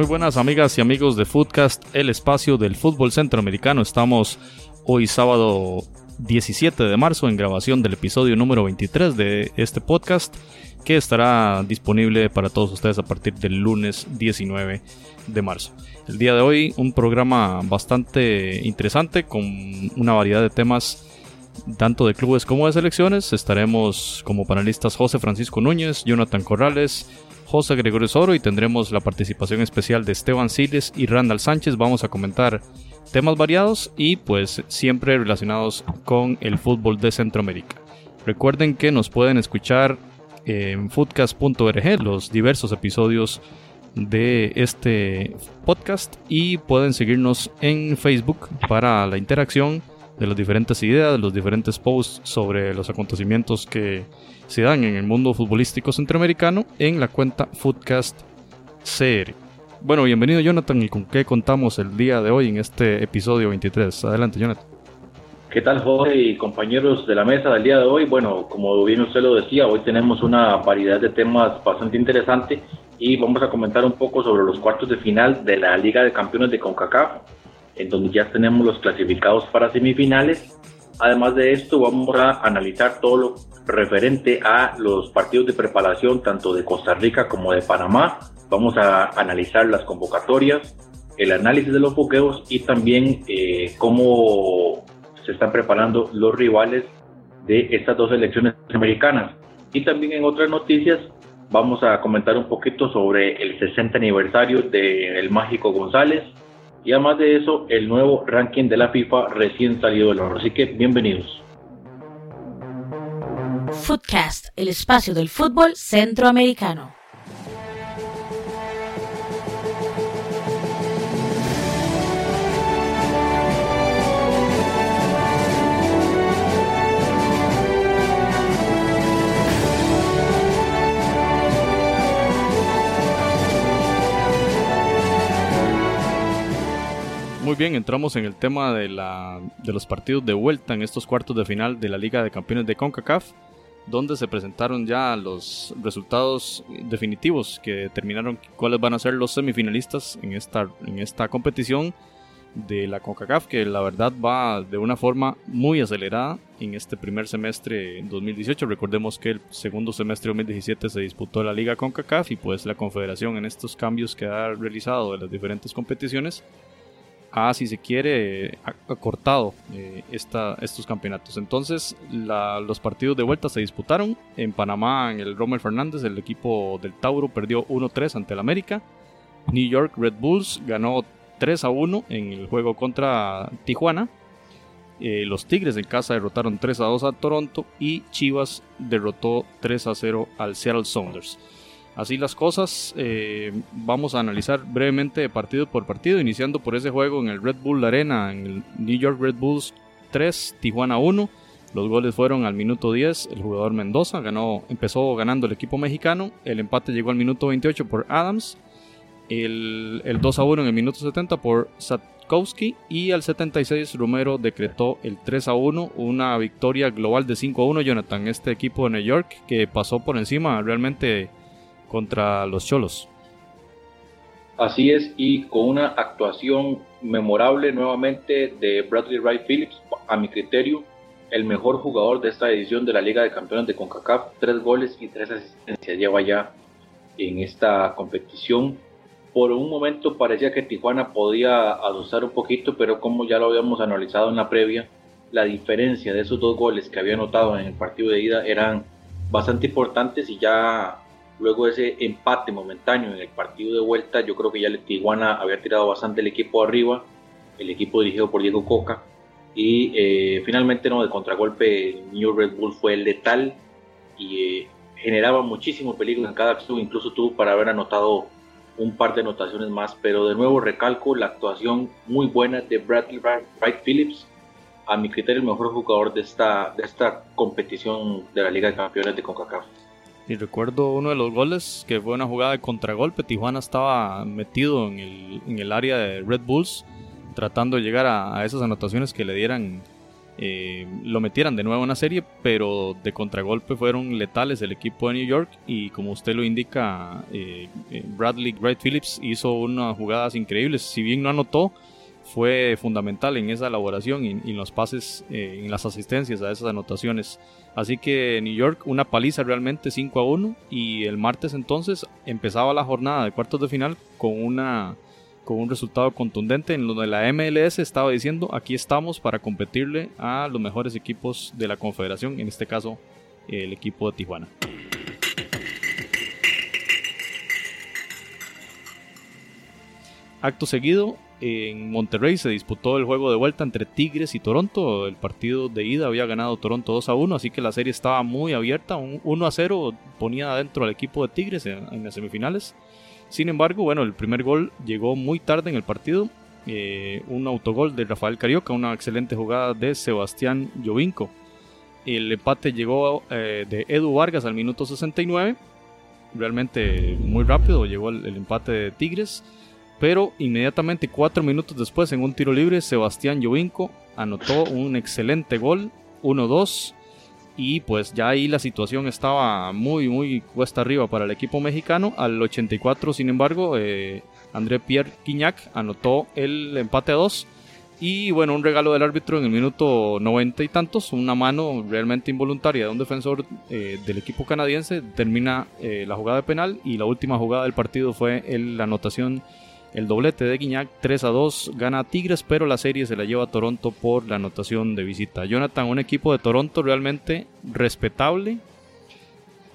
Muy buenas amigas y amigos de Footcast, el espacio del fútbol centroamericano. Estamos hoy sábado 17 de marzo en grabación del episodio número 23 de este podcast que estará disponible para todos ustedes a partir del lunes 19 de marzo. El día de hoy un programa bastante interesante con una variedad de temas tanto de clubes como de selecciones. Estaremos como panelistas José Francisco Núñez, Jonathan Corrales, José Gregorio Soro y tendremos la participación especial de Esteban Siles y Randall Sánchez. Vamos a comentar temas variados y pues siempre relacionados con el fútbol de Centroamérica. Recuerden que nos pueden escuchar en foodcast.org los diversos episodios de este podcast y pueden seguirnos en Facebook para la interacción de las diferentes ideas, de los diferentes posts sobre los acontecimientos que se dan en el mundo futbolístico centroamericano en la cuenta Foodcast CR. Bueno, bienvenido Jonathan y con qué contamos el día de hoy en este episodio 23. Adelante Jonathan. ¿Qué tal, Jorge y compañeros de la mesa del día de hoy? Bueno, como bien usted lo decía, hoy tenemos una variedad de temas bastante interesante y vamos a comentar un poco sobre los cuartos de final de la Liga de Campeones de CONCACAF, en donde ya tenemos los clasificados para semifinales. Además de esto, vamos a analizar todo lo referente a los partidos de preparación tanto de Costa Rica como de Panamá. Vamos a analizar las convocatorias, el análisis de los foqueos y también eh, cómo se están preparando los rivales de estas dos elecciones americanas. Y también en otras noticias vamos a comentar un poquito sobre el 60 aniversario del Mágico González y además de eso el nuevo ranking de la FIFA recién salido del horno. Así que bienvenidos. Footcast, el espacio del fútbol centroamericano. Bien, entramos en el tema de, la, de los partidos de vuelta en estos cuartos de final de la Liga de Campeones de CONCACAF, donde se presentaron ya los resultados definitivos que determinaron cuáles van a ser los semifinalistas en esta, en esta competición de la CONCACAF, que la verdad va de una forma muy acelerada en este primer semestre 2018. Recordemos que el segundo semestre 2017 se disputó la Liga CONCACAF y pues la Confederación en estos cambios que ha realizado de las diferentes competiciones ha, si se quiere, acortado eh, estos campeonatos. Entonces, los partidos de vuelta se disputaron. En Panamá, en el Rommel Fernández, el equipo del Tauro perdió 1-3 ante el América. New York Red Bulls ganó 3-1 en el juego contra Tijuana. Eh, los Tigres en casa derrotaron 3-2 a Toronto. Y Chivas derrotó 3-0 al Seattle Sounders. Así las cosas, eh, vamos a analizar brevemente partido por partido, iniciando por ese juego en el Red Bull Arena, en el New York Red Bulls 3, Tijuana 1. Los goles fueron al minuto 10, el jugador Mendoza empezó ganando el equipo mexicano, el empate llegó al minuto 28 por Adams, el, el 2 a 1 en el minuto 70 por Satkowski y al 76 Romero decretó el 3 a 1, una victoria global de 5 a 1, Jonathan, este equipo de New York que pasó por encima realmente contra los Cholos. Así es, y con una actuación memorable nuevamente de Bradley Wright Phillips, a mi criterio, el mejor jugador de esta edición de la Liga de Campeones de CONCACAF, tres goles y tres asistencias lleva ya en esta competición. Por un momento parecía que Tijuana podía adosar un poquito, pero como ya lo habíamos analizado en la previa, la diferencia de esos dos goles que había anotado en el partido de ida eran bastante importantes y ya luego ese empate momentáneo en el partido de vuelta, yo creo que ya el Tijuana había tirado bastante el equipo arriba el equipo dirigido por Diego Coca. Y eh, finalmente, no, de contragolpe, New Red Bull fue letal y generaba muchísimo peligro en cada club, incluso tuvo para haber anotado un par de anotaciones más, pero de nuevo recalco la actuación muy buena de Bradley Wright Phillips, a mi criterio el mejor jugador de esta, de esta competición de la Liga de Campeones de CONCACAF. Y recuerdo uno de los goles que fue una jugada de contragolpe. Tijuana estaba metido en el, área de Red Bulls, tratando de llegar a, esas anotaciones que le dieran, eh, lo metieran de nuevo en la serie, pero de contragolpe fueron letales el equipo de New York. Y como usted lo indica, eh, eh, Bradley Wright Phillips hizo unas jugadas increíbles. Si bien no anotó, fue fundamental en esa elaboración y, en los pases, eh, en las asistencias a esas anotaciones. Así que New York, una paliza realmente 5 a 1 y el martes entonces empezaba la jornada de cuartos de final con una con un resultado contundente en donde la MLS estaba diciendo aquí estamos para competirle a los mejores equipos de la confederación, en este caso el equipo de Tijuana. Acto seguido, en Monterrey se disputó el juego de vuelta entre Tigres y Toronto. El partido de ida había ganado Toronto 2 a 1, así que la serie estaba muy abierta. Un 1 a 0 ponía adentro al equipo de Tigres en, las semifinales. Sin embargo, bueno, el primer gol llegó muy tarde en el partido. Eh, un autogol de Rafael Carioca, una excelente jugada de Sebastián Jovinco. El empate llegó eh, de Edu Vargas al minuto 69. Realmente muy rápido llegó el empate de Tigres. Pero inmediatamente, cuatro minutos después, en un tiro libre, Sebastián Jovinco anotó un excelente gol, 1-2. Y pues ya ahí la situación estaba muy, muy cuesta arriba para el equipo mexicano. Al 84, sin embargo, eh, André Pierre Quiñac anotó el empate a 2. Y bueno, un regalo del árbitro en el minuto 90 y tantos, una mano realmente involuntaria de un defensor eh, del equipo canadiense, termina eh, la jugada de penal y la última jugada del partido fue la anotación el doblete de Guiñac 3 a 2 gana Tigres, pero la serie se la lleva a Toronto por la anotación de visita. Jonathan, un equipo de Toronto realmente respetable,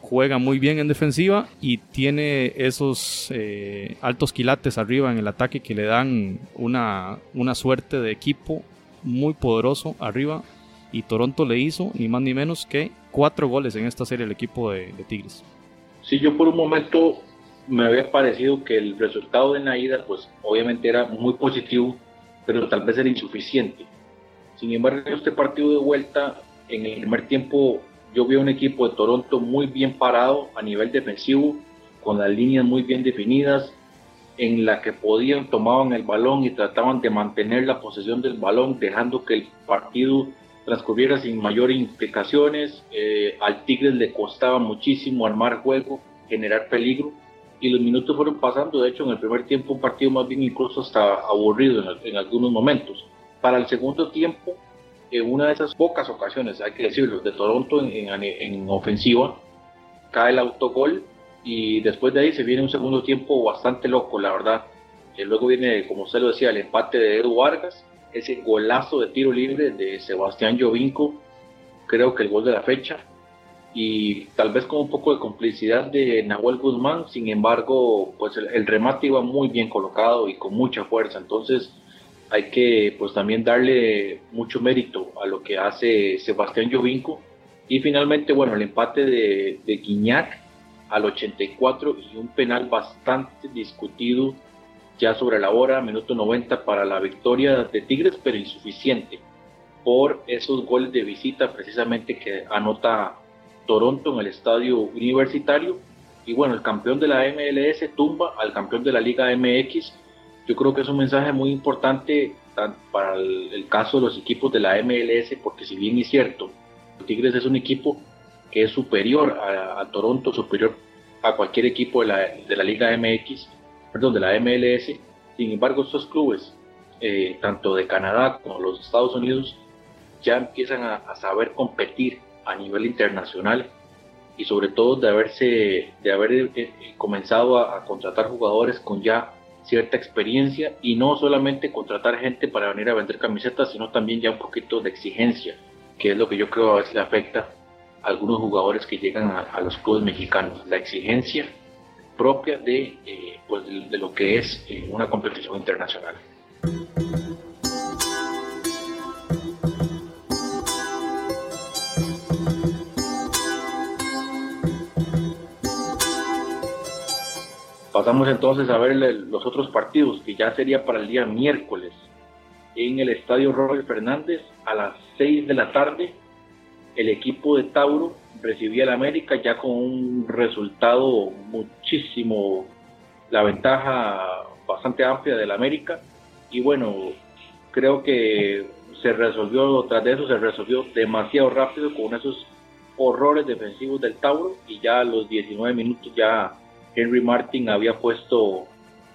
juega muy bien en defensiva y tiene esos eh, altos quilates arriba en el ataque que le dan una, una suerte de equipo muy poderoso arriba. Y Toronto le hizo ni más ni menos que cuatro goles en esta serie el equipo de, de Tigres. Sí, yo por un momento me había parecido que el resultado de la ida, pues obviamente era muy positivo, pero tal vez era insuficiente. Sin embargo, este partido de vuelta, en el primer tiempo, yo vi un equipo de Toronto muy bien parado a nivel defensivo, con las líneas muy bien definidas, en la que podían, tomaban el balón y trataban de mantener la posesión del balón, dejando que el partido transcurriera sin mayores implicaciones. Eh, al Tigres le costaba muchísimo armar juego, generar peligro y los minutos fueron pasando. De hecho, en el primer tiempo un partido más bien incluso hasta aburrido en, algunos momentos. Para el segundo tiempo, en una de esas pocas ocasiones, hay que decirlo, de Toronto en, ofensiva, cae el autogol y después de ahí se viene un segundo tiempo bastante loco, la verdad. Y luego viene, como usted lo decía, el empate de Edu Vargas, ese golazo de tiro libre de Sebastián Jovinco, creo que el gol de la fecha, y tal vez con un poco de complicidad de Nahuel Guzmán, sin embargo, pues el, remate iba muy bien colocado y con mucha fuerza, entonces hay que pues también darle mucho mérito a lo que hace Sebastián Jovinco y finalmente, bueno, el empate de, de Guiñac al 84 y un penal bastante discutido ya sobre la hora, minuto 90 para la victoria de Tigres, pero insuficiente por esos goles de visita precisamente que anota Toronto en el estadio universitario. Y bueno, el campeón de la MLS tumba al campeón de la Liga MX. Yo creo que es un mensaje muy importante para el, caso de los equipos de la MLS, porque si bien es cierto, Tigres es un equipo que es superior a, Toronto, superior a cualquier equipo de la, de la, Liga MX, perdón, de la MLS. Sin embargo, estos clubes, eh, tanto de Canadá como los Estados Unidos, ya empiezan a saber competir a nivel internacional y sobre todo de haberse de haber eh, eh, comenzado a, contratar jugadores con ya cierta experiencia y no solamente contratar gente para venir a vender camisetas, sino también ya un poquito de exigencia, que es lo que yo creo a veces le afecta a algunos jugadores que llegan a, los clubes mexicanos, la exigencia propia de, eh, pues de, lo que es una competición internacional. Pasamos entonces a ver los otros partidos, que ya sería para el día miércoles, en el Estadio Robert Fernández a las 6 de la tarde. El equipo de Tauro recibía al América ya con un resultado muchísimo, la ventaja bastante amplia del América. Y bueno, creo que se resolvió, tras de eso se resolvió demasiado rápido con esos horrores defensivos del Tauro y ya a los 19 minutos ya Henry Martin había puesto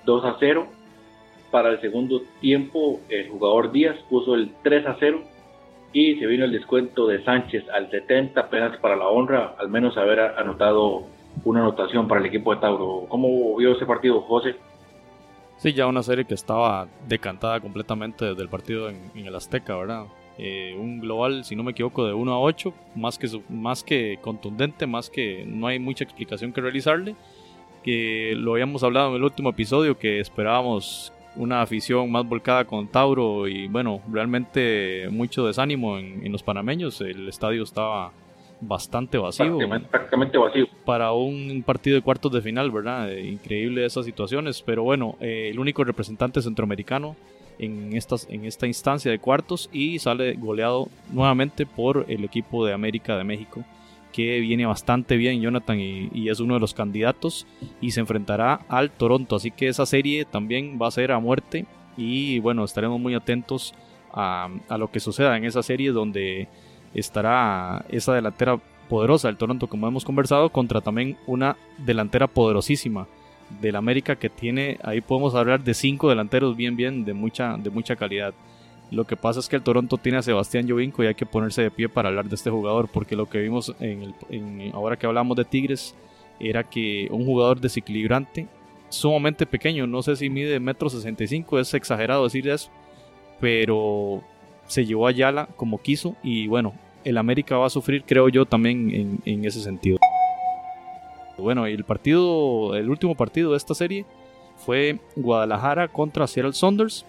2 a 0. Para el segundo tiempo el jugador Díaz puso el 3 a 0 y se vino el descuento de Sánchez al 70 apenas para la honra, al menos haber anotado una anotación para el equipo de Tauro. ¿Cómo vio ese partido, José? Sí, ya una serie que estaba decantada completamente desde el partido en, el Azteca, ¿verdad? Eh, un global, si no me equivoco, de 1 a 8, más que, más que contundente, más que no hay mucha explicación que realizarle. Que lo habíamos hablado en el último episodio, que esperábamos una afición más volcada con Tauro y bueno, realmente mucho desánimo en, en los panameños. El estadio estaba bastante vacío. Prácticamente, vacío. Para un partido de cuartos de final, ¿verdad? Eh, increíble esas situaciones. Pero bueno, eh, el único representante centroamericano en, estas, en esta instancia de cuartos y sale goleado nuevamente por el equipo de América de México que viene bastante bien Jonathan y, es uno de los candidatos y se enfrentará al Toronto así que esa serie también va a ser a muerte y bueno estaremos muy atentos a, a lo que suceda en esa serie donde estará esa delantera poderosa del Toronto, como hemos conversado, contra también una delantera poderosísima del América que tiene, ahí podemos hablar de cinco delanteros bien, bien, de mucha, de mucha calidad. Lo que pasa es que el Toronto tiene a Sebastián Jovinko y hay que ponerse de pie para hablar de este jugador, porque lo que vimos en el, ahora que hablamos de Tigres era que un jugador desequilibrante, sumamente pequeño, no sé si mide metro 65, es exagerado decir eso, pero se llevó a Yala como quiso y bueno, el América va a sufrir creo yo también en, ese sentido. Bueno, el partido, el último partido de esta serie fue Guadalajara contra Seattle Saunders.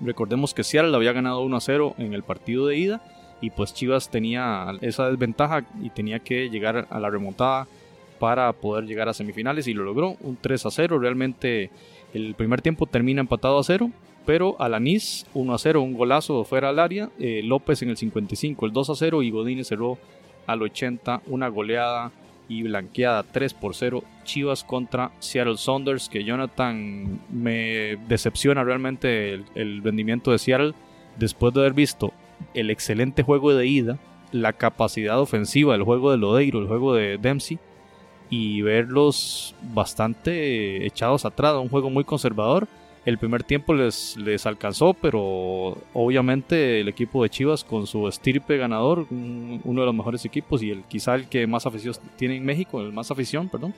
Recordemos que Seattle había ganado 1 a 0 en el partido de ida y pues Chivas tenía esa desventaja y tenía que llegar a la remontada para poder llegar a semifinales y lo logró, un 3 a 0, realmente el primer tiempo termina empatado a 0 pero Alanis 1 a 0, un golazo fuera al área, eh, López en el 55, el 2 a 0 y Godínez cerró al 80, una goleada y blanqueada 3 por 0 Chivas contra Seattle Saunders que Jonathan me decepciona realmente el, el, rendimiento de Seattle después de haber visto el excelente juego de ida la capacidad ofensiva del juego de Lodeiro, el juego de Dempsey y verlos bastante echados atrás, un juego muy conservador el primer tiempo les, les alcanzó, pero obviamente el equipo de Chivas con su estirpe ganador, uno de los mejores equipos y el quizá el que más afición tiene en México, el más afición, perdón.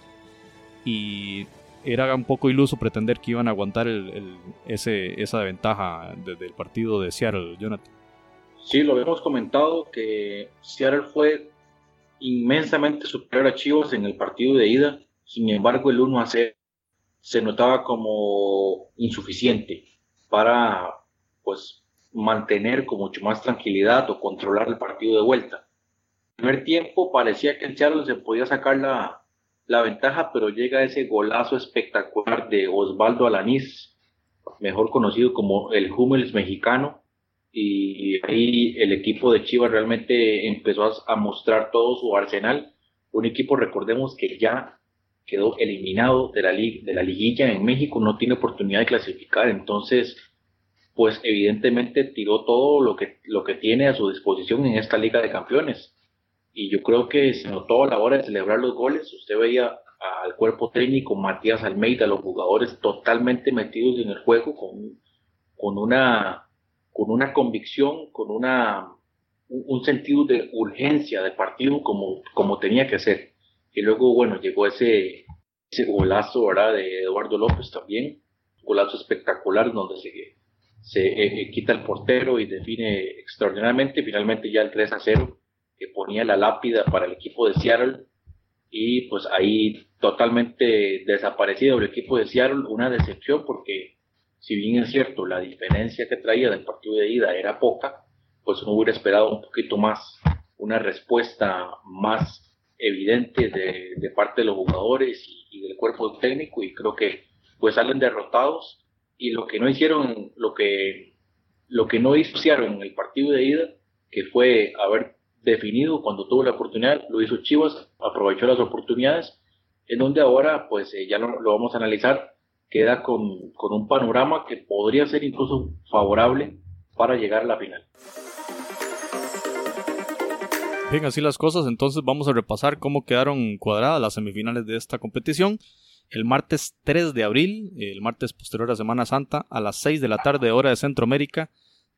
Y era un poco iluso pretender que iban a aguantar el, ese, esa ventaja desde el partido de Seattle, Jonathan. Sí, lo habíamos comentado que Seattle fue inmensamente superior a Chivas en el partido de ida. Sin embargo, el 1 a 0 se notaba como insuficiente para pues mantener con mucho más tranquilidad o controlar el partido de vuelta. En primer tiempo parecía que el Seattle se podía sacar la, la ventaja, pero llega ese golazo espectacular de Osvaldo Alanís, mejor conocido como el Hummels mexicano, y ahí el equipo de Chivas realmente empezó a, a mostrar todo su arsenal. Un equipo, recordemos que ya quedó eliminado de la, de la liguilla en México, no tiene oportunidad de clasificar, entonces pues evidentemente tiró todo lo que, lo que tiene a su disposición en esta Liga de Campeones. Y yo creo que se notó a la hora de celebrar los goles, usted veía al cuerpo técnico, Matías Almeida, los jugadores totalmente metidos en el juego, con, con, una, con una convicción, con una, un, sentido de urgencia de partido como, como tenía que ser. Y luego, bueno, llegó ese, ese golazo, ¿verdad? De Eduardo López también, golazo espectacular donde se, se eh, eh, quita el portero y define extraordinariamente, finalmente ya el 3 a 0, que ponía la lápida para el equipo de Seattle, y pues ahí totalmente desaparecido el equipo de Seattle, una decepción porque si bien es cierto la diferencia que traía del partido de ida era poca, pues uno hubiera esperado un poquito más, una respuesta más evidente de, parte de los jugadores y, del cuerpo técnico y creo que pues salen derrotados y lo que no hicieron, lo que, lo que no hicieron en el partido de ida, que fue haber definido cuando tuvo la oportunidad, lo hizo Chivas, aprovechó las oportunidades, en donde ahora pues eh, ya lo, lo, vamos a analizar, queda con, con un panorama que podría ser incluso favorable para llegar a la final. Bien, así las cosas, entonces vamos a repasar cómo quedaron cuadradas las semifinales de esta competición. El martes 3 de abril, el martes posterior a Semana Santa, a las 6 de la tarde hora de Centroamérica,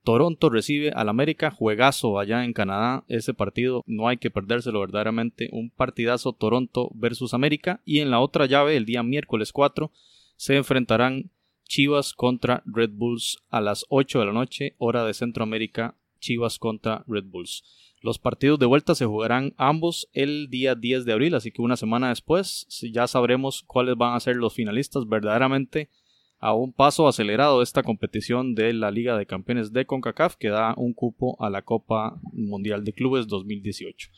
Toronto recibe al América, juegazo allá en Canadá. Ese partido no hay que perdérselo verdaderamente. Un partidazo Toronto versus América. Y en la otra llave, el día miércoles 4, se enfrentarán Chivas contra Red Bulls a las 8 de la noche, hora de Centroamérica. Chivas contra Red Bulls. Los partidos de vuelta se jugarán ambos el día 10 de abril, así que una semana después ya sabremos cuáles van a ser los finalistas verdaderamente a un paso acelerado de esta competición de la Liga de Campeones de CONCACAF que da un cupo a la Copa Mundial de Clubes 2018.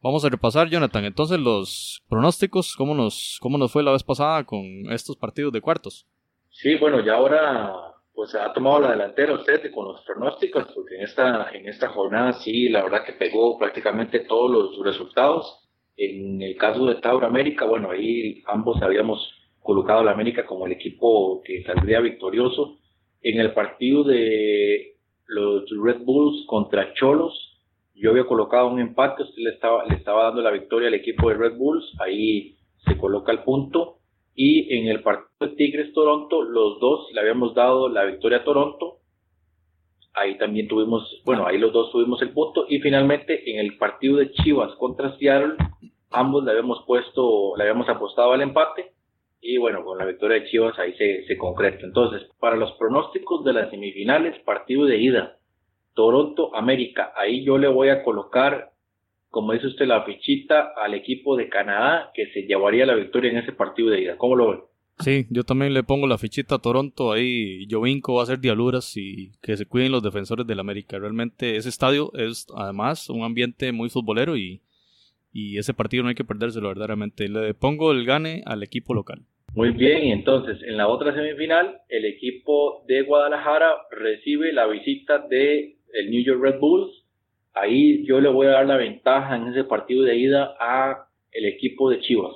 Vamos a repasar, Jonathan, entonces los pronósticos, ¿cómo nos, cómo nos fue la vez pasada con estos partidos de cuartos? Sí, bueno, ya ahora pues ha tomado la delantera usted con los pronósticos, porque en esta, en esta jornada sí, la verdad que pegó prácticamente todos los resultados. En el caso de Tauro América, bueno, ahí ambos habíamos colocado a la América como el equipo que saldría victorioso. En el partido de los Red Bulls contra Cholos, yo había colocado un empate, usted le estaba, le estaba dando la victoria al equipo de Red Bulls, ahí se coloca el punto. Y en el partido de Tigres Toronto, los dos le habíamos dado la victoria a Toronto. Ahí también tuvimos, bueno, ahí los dos tuvimos el punto. Y finalmente en el partido de Chivas contra Seattle, ambos le habíamos puesto, le habíamos apostado al empate. Y bueno, con la victoria de Chivas ahí se, se concreta. Entonces, para los pronósticos de las semifinales, partido de ida, Toronto, América, ahí yo le voy a colocar como dice usted, la fichita al equipo de Canadá que se llevaría la victoria en ese partido de ida. ¿Cómo lo ve? Sí, yo también le pongo la fichita a Toronto ahí. Jovinko va a hacer dialuras y que se cuiden los defensores del América. Realmente ese estadio es además un ambiente muy futbolero y, y ese partido no hay que perdérselo verdaderamente. Le pongo el gane al equipo local. Muy bien, y entonces en la otra semifinal el equipo de Guadalajara recibe la visita de el New York Red Bulls ahí yo le voy a dar la ventaja en ese partido de ida a el equipo de Chivas.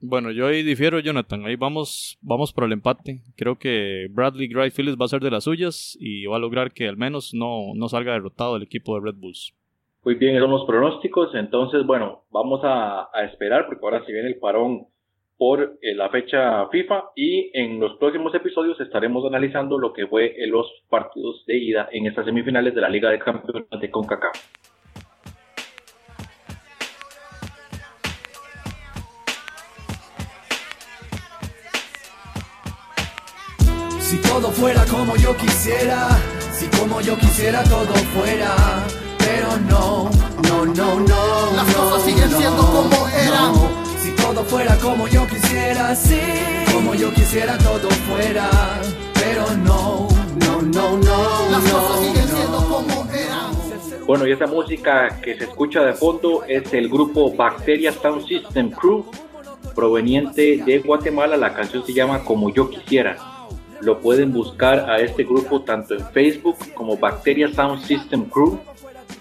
Bueno, yo ahí difiero, Jonathan. Ahí vamos, vamos por el empate. Creo que Bradley Gray Phillips va a ser de las suyas y va a lograr que al menos no, no salga derrotado el equipo de Red Bulls. Muy bien, esos son los pronósticos. Entonces, bueno, vamos a, a esperar porque ahora si viene el parón por eh, la fecha FIFA y en los próximos episodios estaremos analizando lo que fue en los partidos de ida en estas semifinales de la Liga de Campeones de CONCACAF. Si todo fuera como yo quisiera, si como yo quisiera todo fuera, pero no, no, no, no. Las cosas siguen siendo como eran si todo fuera como yo quisiera, sí, como yo quisiera todo fuera, pero no, no, no, no. Las cosas siguen siendo como eran. Bueno, y esa música que se escucha de fondo es el grupo Bacteria Sound System Crew, proveniente de Guatemala. La canción se llama Como yo quisiera. Lo pueden buscar a este grupo tanto en Facebook como Bacteria Sound System Crew.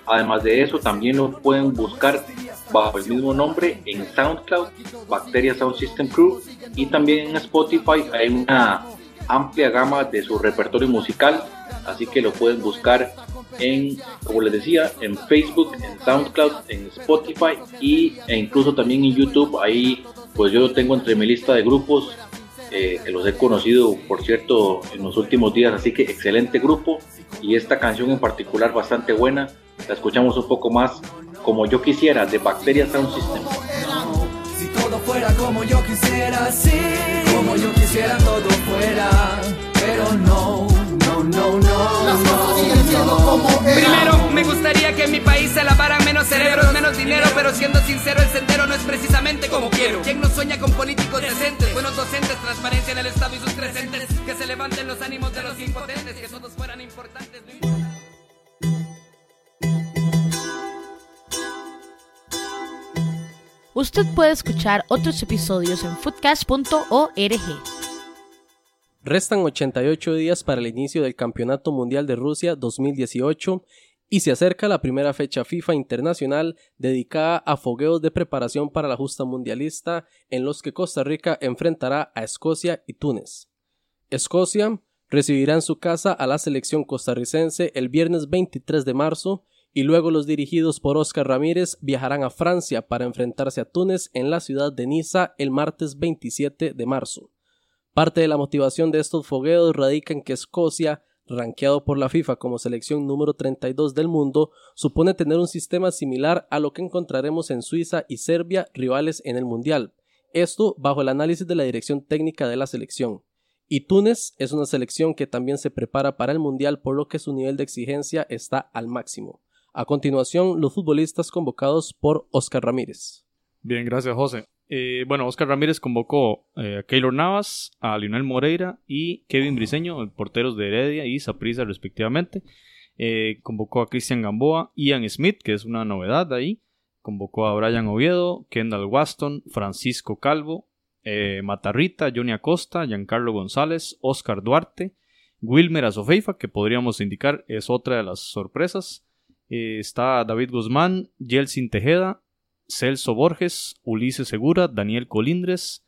Además de eso, también lo pueden buscar bajo el mismo nombre en SoundCloud, Bacteria Sound System Crew, y también en Spotify hay una amplia gama de su repertorio musical, así que lo pueden buscar en, como les decía, en Facebook, en SoundCloud, en Spotify y, e incluso también en YouTube. Ahí, pues yo lo tengo entre mi lista de grupos que los he conocido, por cierto, en los últimos días, así que excelente grupo y esta canción en particular bastante buena. La escuchamos un poco más como yo quisiera de Bacteria Sound System. Si todo fuera como yo quisiera, sí, como yo quisiera todo fuera, pero no, no, no, no. Las cosas siguen siendo como eran. Primero, me gustaría que en mi país se lavara menos cerebros, menos dinero, pero siendo sincero, el sendero no es precisamente como quiero. ¿Quién no sueña con políticos decentes, buenos docentes, transparencia en el Estado y sus crecientes, que se levanten los ánimos de los impotentes, que todos fueran importantes? Usted puede escuchar otros episodios en foodcast.org. Restan 88 días para el inicio del Campeonato Mundial de Rusia 2018 y se acerca la primera fecha FIFA internacional dedicada a fogueos de preparación para la justa mundialista en los que Costa Rica enfrentará a Escocia y Túnez. Escocia recibirá en su casa a la selección costarricense el viernes 23 de marzo y luego los dirigidos por Oscar Ramírez viajarán a Francia para enfrentarse a Túnez en la ciudad de Niza el martes 27 de marzo. Parte de la motivación de estos fogueos radica en que Escocia ranqueado por la FIFA como selección número 32 del mundo, supone tener un sistema similar a lo que encontraremos en Suiza y Serbia, rivales en el Mundial. Esto bajo el análisis de la dirección técnica de la selección. Y Túnez es una selección que también se prepara para el Mundial por lo que su nivel de exigencia está al máximo. A continuación, los futbolistas convocados por Oscar Ramírez. Bien, gracias José. Eh, bueno, Oscar Ramírez convocó eh, a Keylor Navas, a Lionel Moreira y Kevin Briseño, porteros de Heredia y Saprissa respectivamente. Eh, convocó a Cristian Gamboa, Ian Smith, que es una novedad ahí. Convocó a Brian Oviedo, Kendall Waston, Francisco Calvo, Matarrita, Johnny Acosta, Giancarlo González, Oscar Duarte, Wilmer Azofeifa, que podríamos indicar es otra de las sorpresas. está David Guzmán, Yeltsin Tejeda, Celso Borges, Ulises Segura, Daniel Colindres,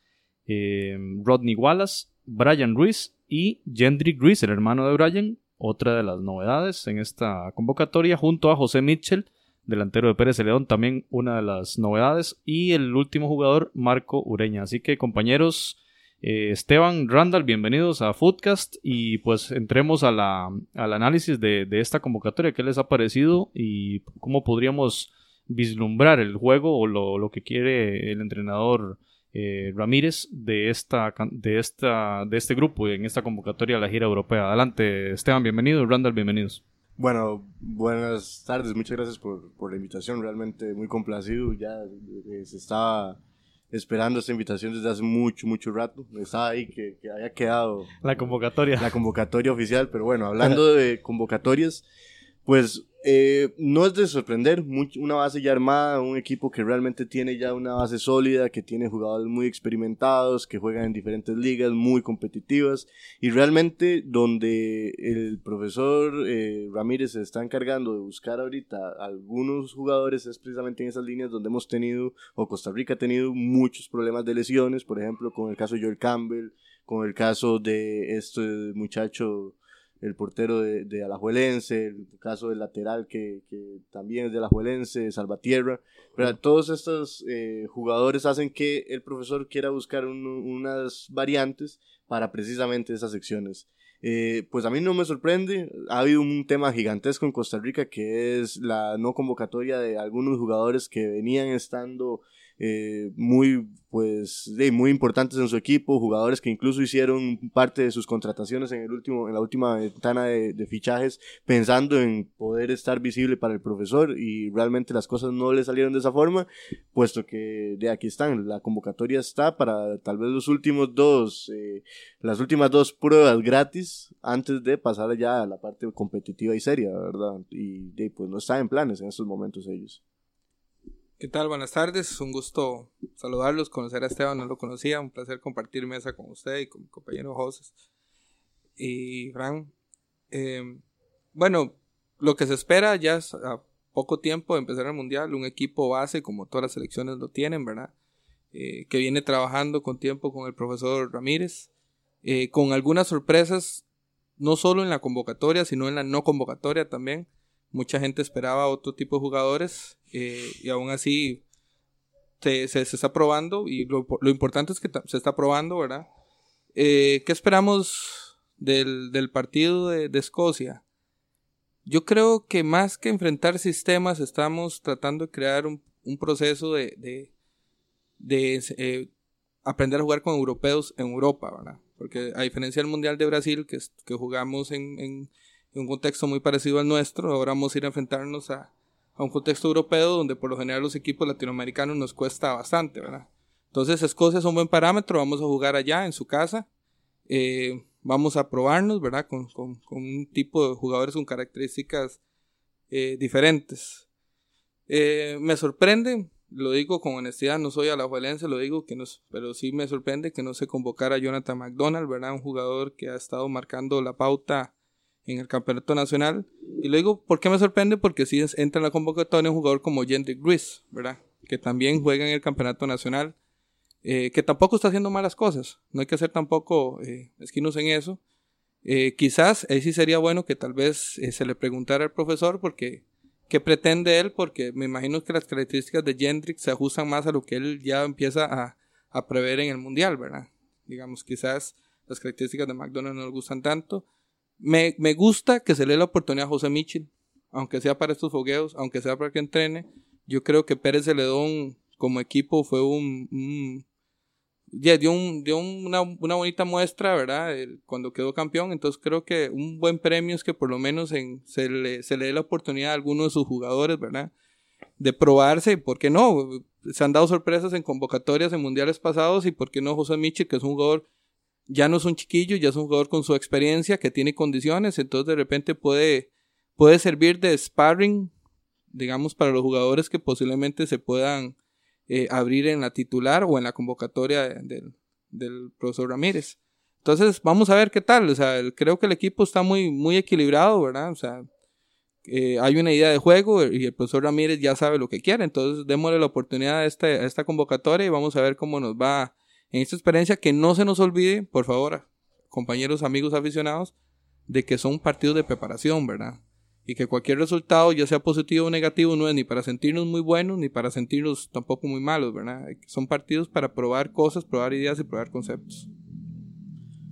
eh, Rodney Wallace, Brian Ruiz y Gendry Ruiz, el hermano de Brian, otra de las novedades en esta convocatoria, junto a José Mitchell, delantero de Pérez León, también una de las novedades, y el último jugador, Marco Ureña. Así que compañeros, eh, Esteban, Randall, bienvenidos a Foodcast y pues entremos a la, al análisis de, de esta convocatoria, qué les ha parecido y cómo podríamos vislumbrar el juego o lo, que quiere el entrenador eh, Ramírez de esta, de esta de este grupo en esta convocatoria a la gira europea. Adelante, Esteban, bienvenido, Randall, bienvenidos. Bueno, buenas tardes, muchas gracias por, la invitación, realmente muy complacido, ya eh, se estaba esperando esta invitación desde hace mucho, mucho rato, estaba ahí que, que haya quedado la convocatoria. La convocatoria oficial, pero bueno, hablando de convocatorias, pues eh, no es de sorprender, una base ya armada, un equipo que realmente tiene ya una base sólida, que tiene jugadores muy experimentados, que juegan en diferentes ligas muy competitivas y realmente donde el profesor eh, Ramírez se está encargando de buscar ahorita algunos jugadores es precisamente en esas líneas donde hemos tenido, o Costa Rica ha tenido muchos problemas de lesiones, por ejemplo con el caso de Joel Campbell, con el caso de este muchacho el portero de, Alajuelense, el caso del lateral que, que también es de Alajuelense, Salvatierra. Pero todos estos eh, jugadores hacen que el profesor quiera buscar unas variantes para precisamente esas secciones. Eh, pues a mí no me sorprende, ha habido un tema gigantesco en Costa Rica que es la no convocatoria de algunos jugadores que venían estando eh, muy pues muy importantes en su equipo, jugadores que incluso hicieron parte de sus contrataciones en el último en la última ventana de, fichajes pensando en poder estar visible para el profesor y realmente las cosas no le salieron de esa forma, puesto que de aquí están, la convocatoria está para tal vez los últimos dos eh, las últimas dos pruebas gratis antes de pasar ya a la parte competitiva y seria, ¿verdad? Y pues no está en planes en estos momentos ellos. ¿Qué tal? Buenas tardes, un gusto saludarlos, conocer a Esteban, no lo conocía, un placer compartir mesa con usted y con mi compañero José y Fran. Eh, bueno, lo que se espera ya es a poco tiempo de empezar el Mundial, un equipo base como todas las selecciones lo tienen, ¿verdad? Eh, que viene trabajando con tiempo con el profesor Ramírez, eh, con algunas sorpresas, no solo en la convocatoria, sino en la no convocatoria también mucha gente esperaba otro tipo de jugadores eh, y aún así se, está probando y lo, importante es que se está probando, ¿verdad? Eh, ¿Qué esperamos del, del partido de, Escocia? Yo creo que más que enfrentar sistemas estamos tratando de crear un, un proceso de, de, de eh, aprender a jugar con europeos en Europa, ¿verdad? Porque a diferencia del Mundial de Brasil, que, que jugamos en en un contexto muy parecido al nuestro. Ahora vamos a ir a enfrentarnos a, a un contexto europeo donde por lo general los equipos latinoamericanos nos cuesta bastante, ¿verdad? Entonces Escocia es un buen parámetro, vamos a jugar allá en su casa, eh, vamos a probarnos, ¿verdad? Con, con, un tipo de jugadores con características eh, diferentes. Eh, me sorprende lo digo con honestidad, no soy alajuelense, lo digo que no, pero sí me sorprende que no se convocara a Jonathan McDonald, ¿verdad? Un jugador que ha estado marcando la pauta en el campeonato nacional. Y lo digo, ¿por qué me sorprende? Porque sí entra en la convocatoria un jugador como Jendrik Gris, ¿verdad? Que también juega en el campeonato nacional, eh, que tampoco está haciendo malas cosas. No hay que ser tampoco eh, esquinos en eso. Eh, quizás ahí sí sería bueno que tal vez eh, se le preguntara al profesor porque qué pretende él, porque me imagino que las características de Jendrik se ajustan más a lo que él ya empieza a, a prever en el mundial, ¿verdad? Digamos, quizás las características de McDonald's no le gustan tanto. Me, me gusta que se le dé la oportunidad a José Mitchell, aunque sea para estos fogueos, aunque sea para que entrene. Yo creo que Pérez Celedón como equipo fue un, un dio, un, dio una, una, bonita muestra, ¿verdad? cuando quedó campeón. Entonces creo que un buen premio es que por lo menos en, se, le, se le dé la oportunidad a alguno de sus jugadores, ¿verdad? De probarse por qué no. Se han dado sorpresas en convocatorias en mundiales pasados y por qué no José Michel, que es un jugador, ya no es un chiquillo, ya es un jugador con su experiencia, que tiene condiciones, entonces de repente puede, puede servir de sparring, digamos, para los jugadores que posiblemente se puedan eh, abrir en la titular o en la convocatoria del, del, profesor Ramírez. Entonces, vamos a ver qué tal. O sea, creo que el equipo está muy, muy equilibrado, ¿verdad? O sea, eh, hay una idea de juego y el profesor Ramírez ya sabe lo que quiere. Entonces, démosle la oportunidad a, este, a esta convocatoria y vamos a ver cómo nos va en esta experiencia. Que no se nos olvide, por favor, compañeros, amigos aficionados, de que son partidos de preparación, ¿verdad? y que cualquier resultado, ya sea positivo o negativo, no es ni para sentirnos muy buenos ni para sentirnos tampoco muy malos, ¿verdad? Son partidos para probar cosas, probar ideas y probar conceptos.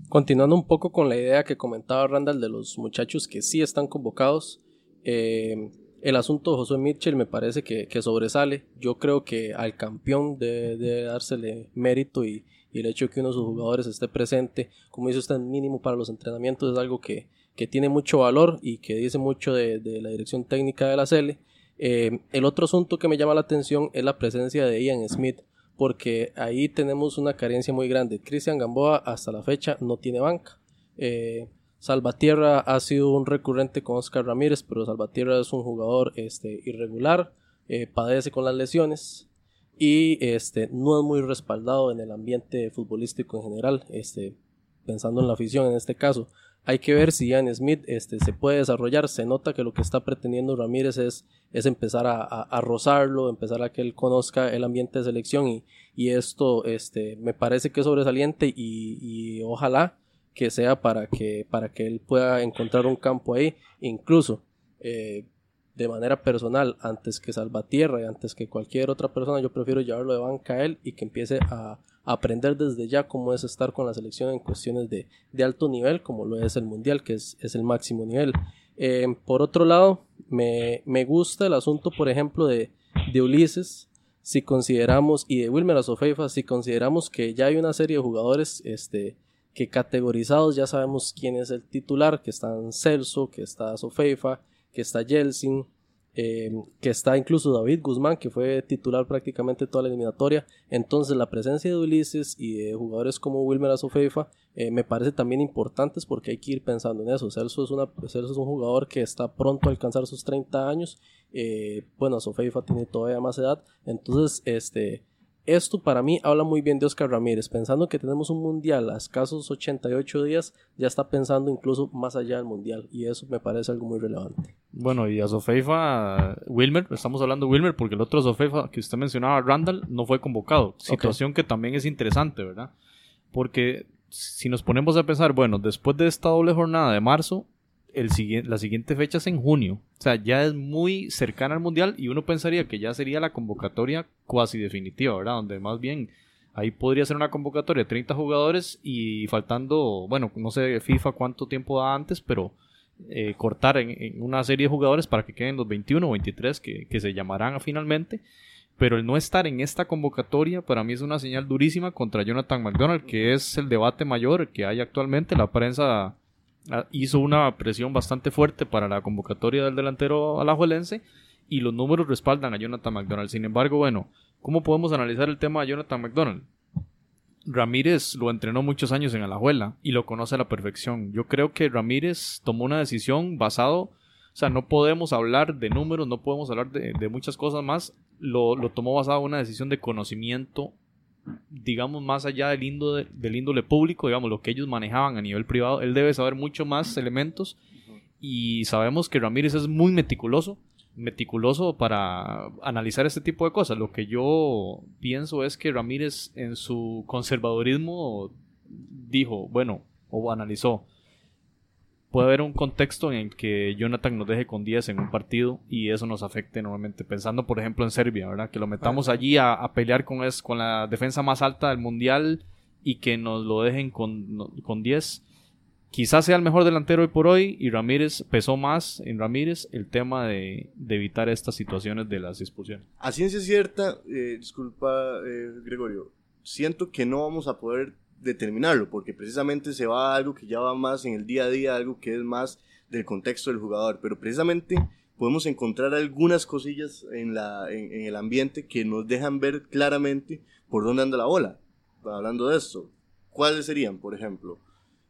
Continuando un poco con la idea que comentaba Randall de los muchachos que sí están convocados, eh, el asunto de Josué Mitchell me parece que, sobresale. Yo creo que al campeón debe de dársele mérito y, el hecho de que uno de sus jugadores esté presente, como dice usted, mínimo para los entrenamientos, es algo que, que tiene mucho valor y que dice mucho de, la dirección técnica de la CL. Eh, el otro asunto que me llama la atención es la presencia de Ian Smith, porque ahí tenemos una carencia muy grande. Cristian Gamboa hasta la fecha no tiene banca. Eh, Salvatierra ha sido un recurrente con Oscar Ramírez, pero Salvatierra es un jugador este, irregular, eh, padece con las lesiones y este, no es muy respaldado en el ambiente futbolístico en general, este, pensando en la afición en este caso. Hay que ver si Ian Smith este, se puede desarrollar. Se nota que lo que está pretendiendo Ramírez es, es empezar a, a, rozarlo, empezar a que él conozca el ambiente de selección y, y esto este, me parece que es sobresaliente y, y, ojalá que sea para que, para que él pueda encontrar un campo ahí. Incluso eh, de manera personal, antes que Salvatierra y antes que cualquier otra persona, yo prefiero llevarlo de banca a él y que empiece a, aprender desde ya cómo es estar con la selección en cuestiones de, de alto nivel, como lo es el mundial, que es, es el máximo nivel. Eh, por otro lado, me, me, gusta el asunto, por ejemplo, de, de Ulises, si consideramos, y de Wilmer Azofeifa, si consideramos que ya hay una serie de jugadores este, que categorizados ya sabemos quién es el titular, que están Celso, que está Azofeifa, que está Jelsin, eh, que está incluso David Guzmán, que fue titular prácticamente toda la eliminatoria. Entonces la presencia de Ulises y de jugadores como Wilmer Azofeifa eh, me parece también importantes porque hay que ir pensando en eso. Celso es, una, Celso es un jugador que está pronto a alcanzar sus 30 años. Eh, bueno, Azofeifa tiene todavía más edad. Entonces, este esto para mí habla muy bien de Oscar Ramírez, pensando que tenemos un mundial a escasos 88 días, ya está pensando incluso más allá del mundial y eso me parece algo muy relevante. Bueno, y a Sofeifa, Wilmer, estamos hablando de Wilmer porque el otro Sofeifa que usted mencionaba, Randall, no fue convocado, situación okay. que también es interesante, ¿verdad? Porque si nos ponemos a pensar, bueno, después de esta doble jornada de marzo, la siguiente fecha es en junio. O sea, ya es muy cercana al Mundial y uno pensaría que ya sería la convocatoria cuasi definitiva, ¿verdad? Donde más bien ahí podría ser una convocatoria de 30 jugadores y faltando, bueno, no sé FIFA cuánto tiempo da antes, pero eh, cortar en, en, una serie de jugadores para que queden los 21 o 23 que, que se llamarán finalmente. Pero el no estar en esta convocatoria para mí es una señal durísima contra Jonathan McDonald, que es el debate mayor que hay actualmente. La prensa hizo una presión bastante fuerte para la convocatoria del delantero alajuelense y los números respaldan a Jonathan McDonald. Sin embargo, bueno, ¿cómo podemos analizar el tema de Jonathan McDonald? Ramírez lo entrenó muchos años en Alajuela y lo conoce a la perfección. Yo creo que Ramírez tomó una decisión basado, o sea, no podemos hablar de números, no podemos hablar de, de muchas cosas más. lo, lo tomó basado en una decisión de conocimiento, digamos, más allá del índole, del índole público, digamos, lo que ellos manejaban a nivel privado. Él debe saber mucho más elementos y sabemos que Ramírez es muy meticuloso, meticuloso para analizar este tipo de cosas. Lo que yo pienso es que Ramírez en su conservadurismo dijo, bueno, o analizó, puede haber un contexto en el que Jonathan nos deje con 10 en un partido y eso nos afecte enormemente. Pensando, por ejemplo, en Serbia, ¿verdad? Que lo metamos allí a, a pelear con, es, con la defensa más alta del mundial y que nos lo dejen con, no- con 10. Quizás sea el mejor delantero hoy por hoy y Ramírez pesó más en Ramírez el tema de, de evitar estas situaciones de las expulsiones. A ciencia cierta, eh, disculpa eh, Gregorio, siento que no vamos a poder determinarlo, porque precisamente se va a algo que ya va más en el día a día, algo que es más del contexto del jugador, pero precisamente podemos encontrar algunas cosillas en, la, en, el ambiente que nos dejan ver claramente por dónde anda la bola. Hablando de esto, ¿cuáles serían, por ejemplo?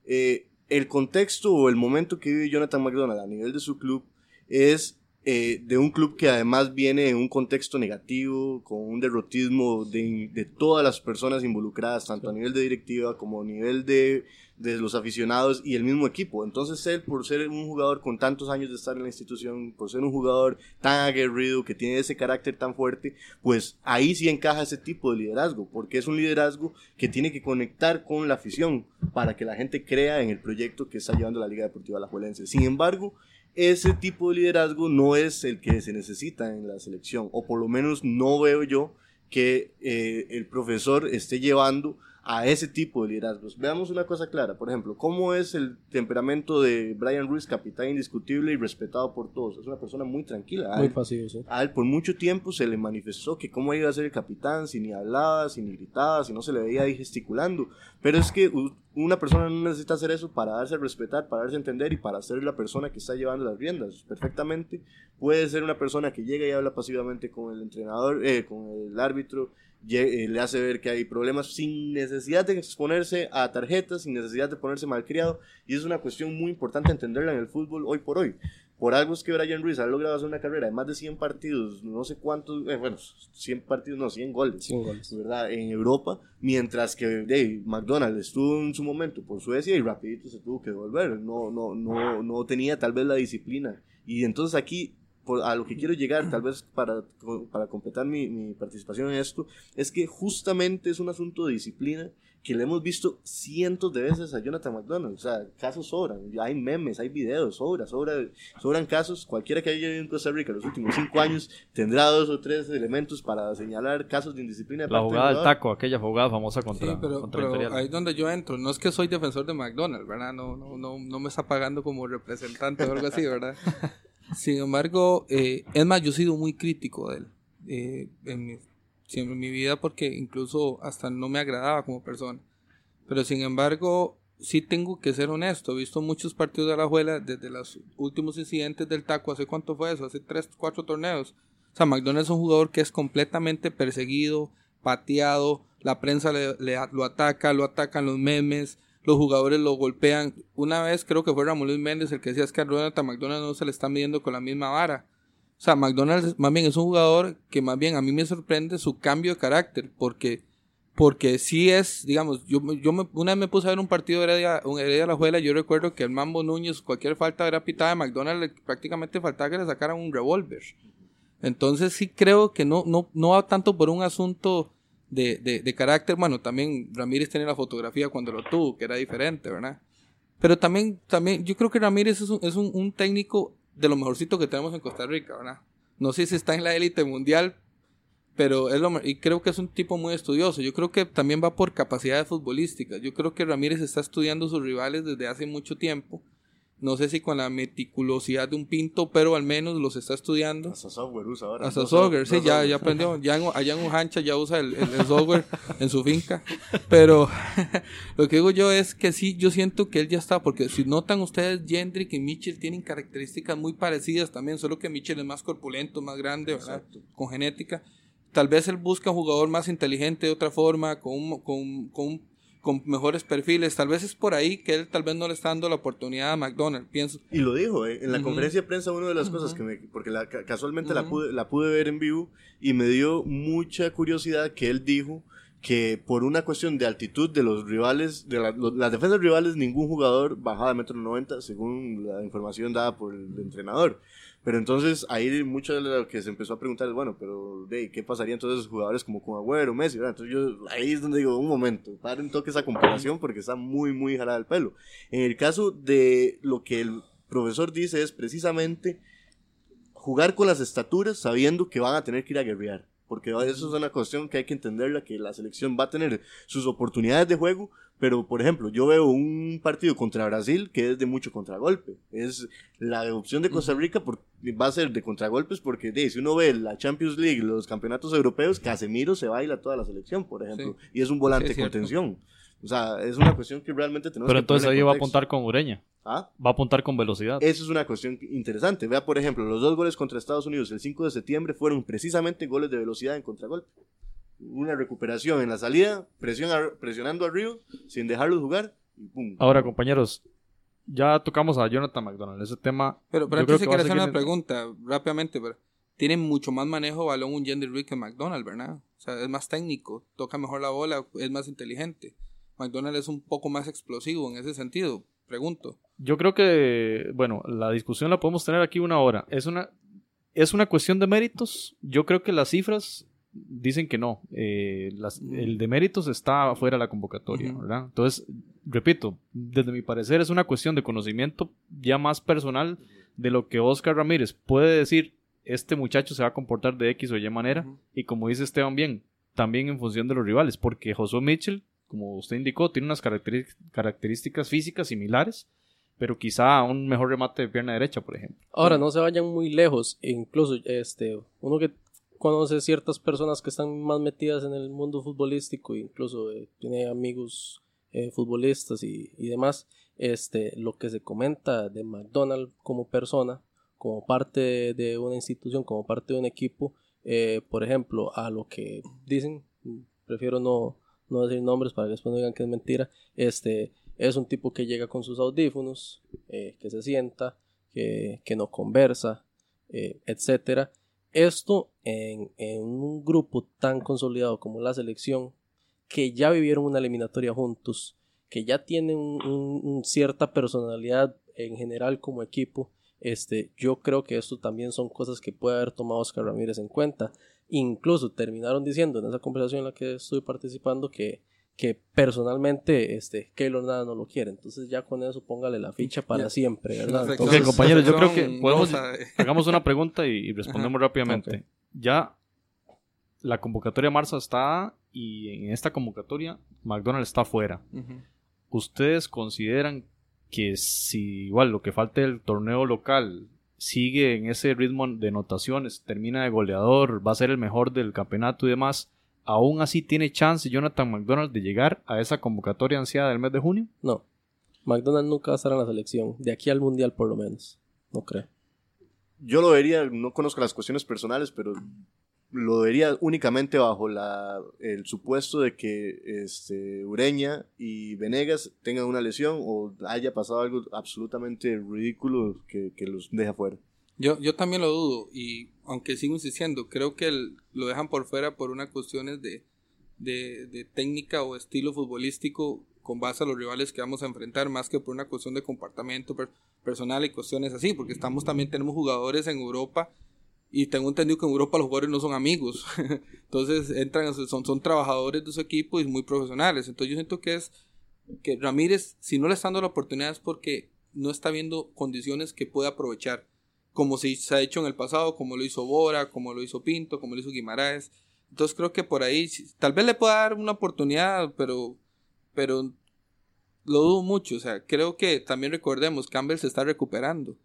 Eh, el contexto o el momento que vive Jonathan McDonald a nivel de su club es eh, de un club que además viene en un contexto negativo, con un derrotismo de, de todas las personas involucradas, tanto a nivel de directiva como a nivel de, de los aficionados y el mismo equipo. Entonces él, por ser un jugador con tantos años de estar en la institución, por ser un jugador tan aguerrido, que tiene ese carácter tan fuerte, pues ahí sí encaja ese tipo de liderazgo, porque es un liderazgo que tiene que conectar con la afición para que la gente crea en el proyecto que está llevando la Liga Deportiva Alajuelense. Sin embargo, ese tipo de liderazgo no es el que se necesita en la selección, o por lo menos no veo yo que eh, el profesor esté llevando a ese tipo de liderazgos. Veamos una cosa clara, por ejemplo, ¿cómo es el temperamento de Brian Ruiz, capitán indiscutible y respetado por todos? Es una persona muy tranquila. A Muy pasivo, sí. a él por mucho tiempo se le manifestó que cómo iba a ser el capitán, si ni hablaba, si ni gritaba, si no se le veía ahí gesticulando. Pero es que una persona no necesita hacer eso para darse a respetar, para darse a entender y para ser la persona que está llevando las riendas. Perfectamente puede ser una persona que llega y habla pasivamente con el entrenador, eh, con el árbitro, le hace ver que hay problemas sin necesidad de exponerse a tarjetas, sin necesidad de ponerse malcriado. Y es una cuestión muy importante entenderla en el fútbol hoy por hoy. Por algo es que Brian Ruiz ha logrado hacer una carrera de más de 100 partidos, no sé cuántos, eh, bueno, 100 partidos, no, 100 goles, 100 goles. ¿verdad? En Europa, mientras que Dave McDonald estuvo en su momento por Suecia y rapidito se tuvo que devolver, no, no, no, no tenía tal vez la disciplina. Y entonces aquí, por- a lo que quiero llegar, tal vez para, para completar mi, mi participación en esto, es que justamente es un asunto de disciplina que le hemos visto cientos de veces a Jonathan McDonald. O sea, casos sobran. Hay memes, hay videos, sobra, sobra, sobran casos. Cualquiera que haya ido en Costa Rica los últimos cinco años tendrá dos o tres elementos para señalar casos de indisciplina. La jugada del taco, aquella jugada famosa contra, Sí, pero, contra pero Imperial. ahí es donde yo entro. No es que soy defensor de McDonald's, ¿verdad? No, no, no, no me está pagando como representante o algo así, ¿verdad? Sin embargo, eh, es más, yo he sido muy crítico de él eh, en, mi, siempre en mi vida porque incluso hasta no me agradaba como persona. Pero sin embargo, sí tengo que ser honesto. He visto muchos partidos de la Juela desde los últimos incidentes del taco. ¿Hace cuánto fue eso? Hace tres, cuatro torneos. O sea, McDonald's es un jugador que es completamente perseguido, pateado. La prensa le- le- lo ataca, lo atacan los memes. Los jugadores lo golpean. Una vez creo que fue Ramón Luis Méndez el que decía es que a Jonathan McDonald no se le está midiendo con la misma vara. O sea, McDonald's más bien es un jugador que más bien a mí me sorprende su cambio de carácter porque porque sí es, digamos, yo, yo me- una vez me puse a ver un partido de Heredia, un Heredia La Juela, yo recuerdo que el Mambo Núñez, cualquier falta era pitada de McDonald's, le- prácticamente faltaba que le sacaran un revólver. Entonces sí creo que no, no, no va tanto por un asunto de, de, de carácter, bueno, también Ramírez tenía la fotografía cuando lo tuvo, que era diferente, ¿verdad? Pero también, también yo creo que Ramírez es un, es un, un técnico de lo mejorcito que tenemos en Costa Rica, ¿verdad? No sé si está en la élite mundial, pero es lo, y creo que es un tipo muy estudioso. Yo creo que también va por capacidades futbolísticas. Yo creo que Ramírez está estudiando sus rivales desde hace mucho tiempo. No sé si con la meticulosidad de un pinto, pero al menos los está estudiando. Hasta software usa ahora. Hasta Dos software, sí, ya, ya aprendió. Ya en- allá en Ujancha ya usa el, el- el software en su finca. Pero lo que digo yo es que sí, yo siento que él ya está, porque si notan ustedes, Jendrick y Mitchell tienen características muy parecidas también, solo que Mitchell es más corpulento, más grande, ¿verdad? Con genética. Tal vez él busca un jugador más inteligente de otra forma, con un, con, con un- con mejores perfiles. Tal vez es por ahí que él tal vez no le está dando la oportunidad a McDonald, pienso. Y lo dijo, ¿eh? en la conferencia de prensa, una de las cosas que me, porque la- ca- casualmente la, pude, la pude ver en vivo y me dio mucha curiosidad que él dijo que por una cuestión de altitud de los rivales, de la- las defensas rivales, ningún jugador bajaba de metro noventa, según la información dada por el entrenador. Pero entonces ahí mucho de lo que se empezó a preguntar es, bueno, pero de, ¿qué pasaría entonces jugadores como con Agüero, Messi? Entonces yo ahí es donde digo, un momento, paren toque esa comparación porque está muy, muy jalada el pelo. En el caso de lo que el profesor dice es precisamente jugar con las estaturas sabiendo que van a tener que ir a guerrear. Porque eso es una cuestión que hay que entenderla, que la selección va a tener sus oportunidades de juego, pero por ejemplo, yo veo un partido contra Brasil que es de mucho contragolpe. Es la opción de Costa Rica por- va a ser de contragolpes porque de, si uno ve la Champions League, los campeonatos europeos, Casemiro se baila toda la selección, por ejemplo, y es un volante Sí, es de cierto. contención. O sea, es una cuestión que realmente tenemos Pero que entonces ahí en va a apuntar con Ureña. ¿Ah? Va a apuntar con velocidad. Eso es una cuestión interesante. Vea, por ejemplo, los dos goles contra Estados Unidos el 5 de septiembre fueron precisamente goles de velocidad en contragolpe. Una recuperación en la salida, presión a- presionando a Río sin dejarlos jugar y pum. Ahora, compañeros, ya tocamos a Jonathan McDonald. Ese tema. Pero, pero antes se quiere hacer una en- pregunta rápidamente, pero tiene mucho más manejo de balón un Gender Rick que McDonald, ¿verdad? O sea, es más técnico, toca mejor la bola, es más inteligente. McDonald es un poco más explosivo en ese sentido, pregunto. Yo creo que, bueno, la discusión la podemos tener aquí una hora. Es una, es una cuestión de méritos. Yo creo que las cifras dicen que no. Eh, las- el de méritos está fuera de la convocatoria. Entonces, repito, desde mi parecer es una cuestión de conocimiento ya más personal de lo que Oscar Ramírez puede decir. Este muchacho se va a comportar de X o Y manera. Y como dice Esteban bien, también en función de los rivales. Porque Josué Mitchell, como usted indicó, tiene unas características físicas similares pero quizá un mejor remate de pierna derecha, por ejemplo. Ahora, no se vayan muy lejos. Incluso, este, uno que conoce ciertas personas que están más metidas en el mundo futbolístico, incluso eh, tiene amigos eh, futbolistas y, y demás, este, lo que se comenta de McDonald como persona, como parte de, una institución, como parte de un equipo, eh, por ejemplo, a lo que dicen, prefiero no, no decir nombres para que después no digan que es mentira, este, es un tipo que llega con sus audífonos, eh, que se sienta, que, que no conversa, eh, etcétera. Esto en, en un grupo tan consolidado como la selección, que ya vivieron una eliminatoria juntos, que ya tienen un- cierta personalidad en general como equipo, este, yo creo que esto también son cosas que puede haber tomado Oscar Ramírez en cuenta. Incluso terminaron diciendo en esa conversación en la que estoy participando que, que personalmente este, Keylor nada no lo quiere. Entonces ya con eso póngale la ficha para siempre, ¿verdad? Ok, compañeros, yo creo que podemos, hagamos una pregunta y, y respondemos rápidamente. Ya la convocatoria de marzo está y en esta convocatoria McDonald está fuera. ¿Ustedes consideran que si igual lo que falta del torneo local sigue en ese ritmo de anotaciones, termina de goleador, va a ser el mejor del campeonato y demás, aún así tiene chance Jonathan McDonald de llegar a esa convocatoria ansiada del mes de junio? No. McDonald nunca va a estar en la selección. De aquí al mundial, por lo menos. No creo. Yo lo vería, no conozco las cuestiones personales, pero lo vería únicamente bajo la, el supuesto de que este, Ureña y Venegas tengan una lesión o haya pasado algo absolutamente ridículo que, que los deja fuera. Yo, yo también lo dudo y aunque sigo insistiendo, creo que lo dejan por fuera por unas cuestiones de, de, técnica o estilo futbolístico con base a los rivales que vamos a enfrentar, más que por una cuestión de comportamiento per- personal y cuestiones así, porque estamos también tenemos jugadores en Europa y tengo entendido que en Europa los jugadores no son amigos, entonces entran, son, son trabajadores de su equipo y muy profesionales, entonces yo siento que es que Ramírez, si no le está dando la oportunidad es porque no está viendo condiciones que pueda aprovechar como se, se ha hecho en el pasado, como lo hizo Bora, como lo hizo Pinto, como lo hizo Guimaraes. Entonces creo que por ahí tal vez le pueda dar una oportunidad, pero, pero lo dudo mucho. O sea, creo que también recordemos, Campbell se está recuperando.